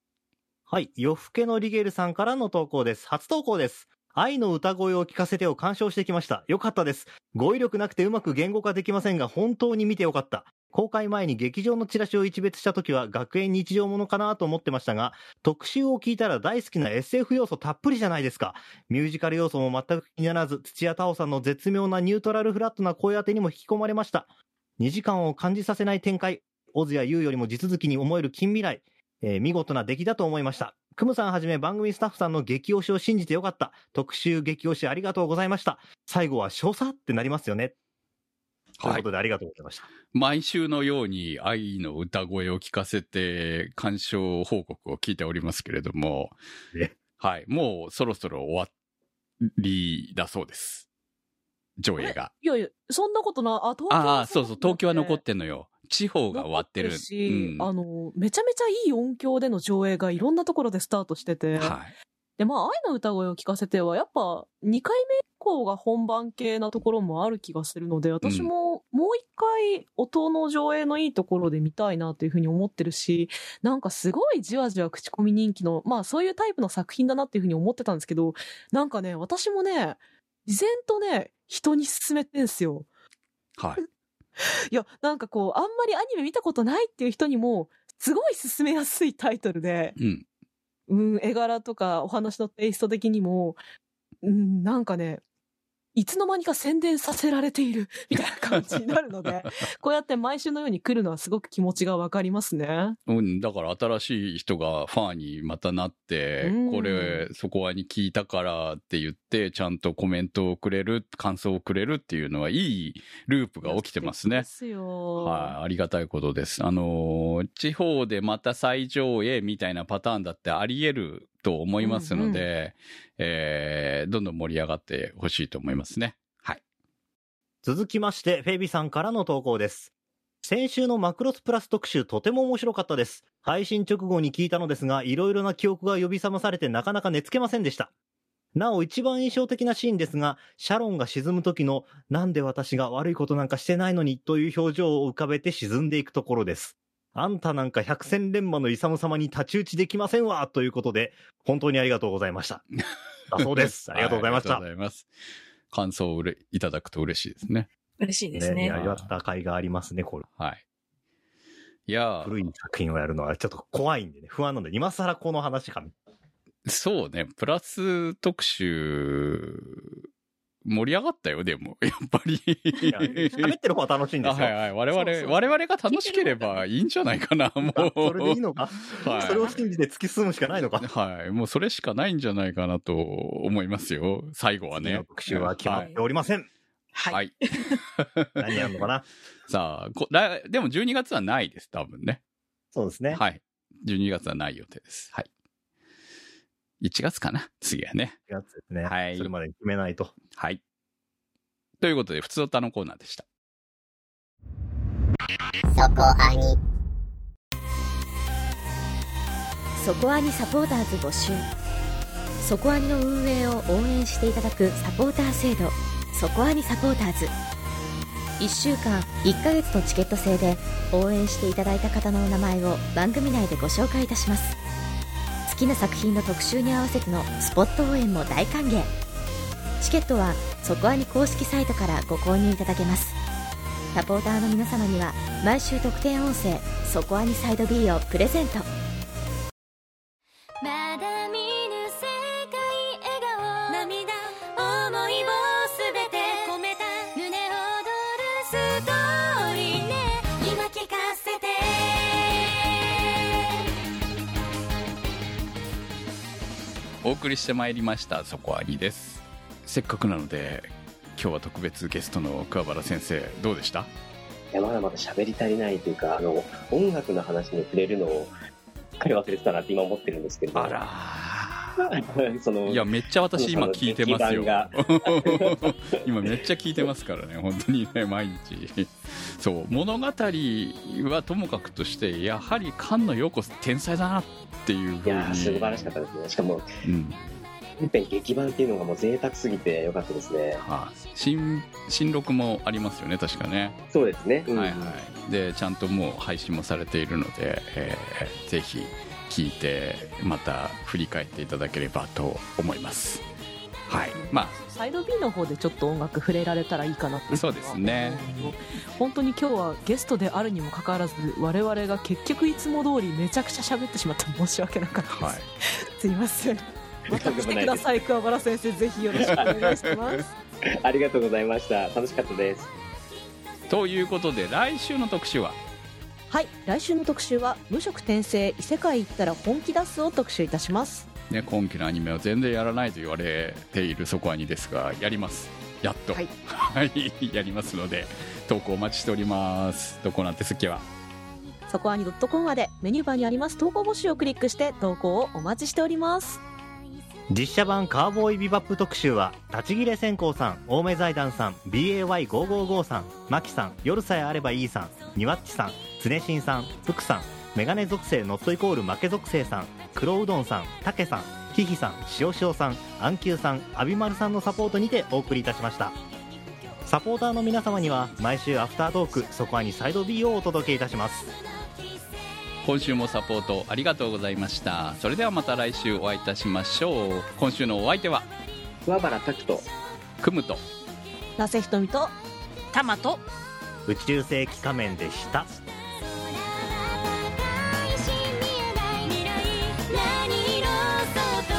はい。夜更けのリゲルさんからの投稿です。初投稿です。愛の歌声を聞かせてを鑑賞してきました。よかったです。語彙力なくてうまく言語化できませんが、本当に見てよかった。公開前に劇場のチラシを一別した時は学園日常ものかなと思ってましたが、特集を聞いたら大好きな SF 要素たっぷりじゃないですか。ミュージカル要素も全く気にならず、土屋太鳳さんの絶妙なニュートラルフラットな声当てにも引き込まれました。2時間を感じさせない展開。オズやユウよりも地続きに思える近未来。えー見事な出来だと思いました。クムさんはじめ番組スタッフさんの激推しを信じてよかった。特集激推しありがとうございました。最後は少佐ってなりますよね。ということでありがとうございました。毎週のように愛の歌声を聞かせて鑑賞報告を聞いておりますけれどもね、はい、もうそろそろ終わりだそうです。上映が。いやいや、そんなことな、あ、東京ああ、そうそう、東京は残っるてんのよ。地方が終わってる。し、うんあの、めちゃめちゃいい音響での上映がいろんなところでスタートしてて、はい。で、まあ、愛の歌声を聞かせては、やっぱ、2回目以降が本番系なところもある気がするので、私ももう一回音の上映のいいところで見たいなというふうに思ってるし、なんかすごいじわじわ口コミ人気の、まあそういうタイプの作品だなっていうふうに思ってたんですけど、なんかね、私もね、自然とね、人に勧めてんすよ。はい。<laughs> いや、なんかこう、あんまりアニメ見たことないっていう人にも、すごい勧めやすいタイトルで、うん。うん、絵柄とかお話のテイスト的にも、うん、なんかね、いつの間にか宣伝させられている <laughs> みたいな感じになるので、<laughs> こうやって毎週のように来るのはすごく気持ちがわかりますね。うん、だから新しい人がファンにまたなって、うんこれ、そこはに聞いたからって言って、ちゃんとコメントをくれる、感想をくれるっていうのは、いいループが起きてますねで。すよ。はい、ありがたいことです。あのー地方でまた再上映みたいなパターンだってあり得ると思いますので、えーどんどん盛り上がってほしいと思いますね。はい。続きまして、フェイビさんからの投稿です。先週のマクロスプラス特集とても面白かったです。配信直後に聞いたのですが、いろいろな記憶が呼び覚まされてなかなか寝つけませんでした。なお一番印象的なシーンですが、シャロンが沈む時の、なんで私が悪いことなんかしてないのにという表情を浮かべて沈んでいくところです。あんたなんか百戦錬磨のイサム様に太刀打ちできませんわということで、本当にありがとうございました。<laughs> だそうです。ありがとうございました。はありがとうございます。感想をうれいただくと嬉しいですね。嬉しいですね。ね、やりわった甲斐がありますね、これ。はい。いやー古い作品をやるのはちょっと怖いんでね、不安なんで、今更この話か。そうね、プラス特集、盛り上がったよ、でも。<laughs> やっぱり。喋ってる方は楽しいんですよ。あはいはい。我々、そうそう我々が楽しければいいんじゃないかな、もう。あそれでいいのか、はいそれを信じて突き進むしかないのか？はい。もうそれしかないんじゃないかなと思いますよ。最後はね。特集は決まっておりません。はい。はい。何やるのかな？<laughs> さあこ来、でも12月はないです、多分ね。そうですね。はい。12月はない予定です。はい。1月かな <laughs> 次はね。4月ですね。はいそれまでに決めないと。はい。ということで、普通歌のコーナーでした。そこアニそこアニサポーターズ募集そこアニの運営を応援していただくサポーター制度そこアニサポーターズ1週間1ヶ月のチケット制で応援していただいた方のお名前を番組内でご紹介いたします好きな作品の特集に合わせてのスポット応援も大歓迎。チケットはそこアニ公式サイトからご購入いただけます。サポーターの皆様には毎週特典音声「そこアニサイド B」をプレゼント。まだ見お送りしてまいりました。そこアニです。せっかくなので今日は特別ゲストの桑原先生どうでした？いやまだまだ喋り足りないというか、あの、音楽の話に触れるのを、すっかり忘れてたなって今思ってるんですけど。あら <laughs> その、いやめっちゃ私今聞いてますよ。<laughs> 今めっちゃ聞いてますからね本当にね毎日。そう物語はともかくとしてやはり菅野陽子天才だなっていうふうに。いやー素晴らしかったですね。しかも、うん。本編劇版っていうのがもう贅沢すぎてよかったですね。はい。新新録もありますよね確かね、そうですね。うん。はいはい。でちゃんともう配信もされているので、えーぜひ聞いてまた振り返っていただければと思います。はい。まサイド B の方でちょっと音楽触れられたらいいかなってそうですね。本当に今日はゲストであるにもかかわらず我々が結局いつも通りめちゃくちゃ喋ってしまって申し訳なかったです、あはい。<laughs> すいません。また来てください桑原先生。ぜひよろしくお願いします。<laughs> ありがとうございました。楽しかったです。ということで来週の特集ははい来週の特集は無職転生異世界行ったら本気出すを特集いたします。ね、今期のアニメは全然やらないと言われているそこアニですがやります。やっと。はい。はい、<laughs> やりますので投稿お待ちしております。どこなんて好きは？そこアニ .com までメニューバーにあります。投稿募集をクリックして投稿をお待ちしております。実写版カーボーイビバップ特集は立ち切れ線香さん青梅財団さん BAY555 さんマキさん夜さえあればいいさんニワッチさん常新さん福さんメガネ属性ノットイコール負け属性さん黒うどんさんたけさんひひさん塩塩さんアンキューさんアビマルさんのサポートにてお送りいたしました。サポーターの皆様には毎週アフタートークそこアニサイド B をお届けいたします。今週もサポートありがとうございました。それではまた来週お会いいたしましょう。今週のお相手は桑原拓人。クムと那瀬ひとみとタマと宇宙世紀仮面でした色そう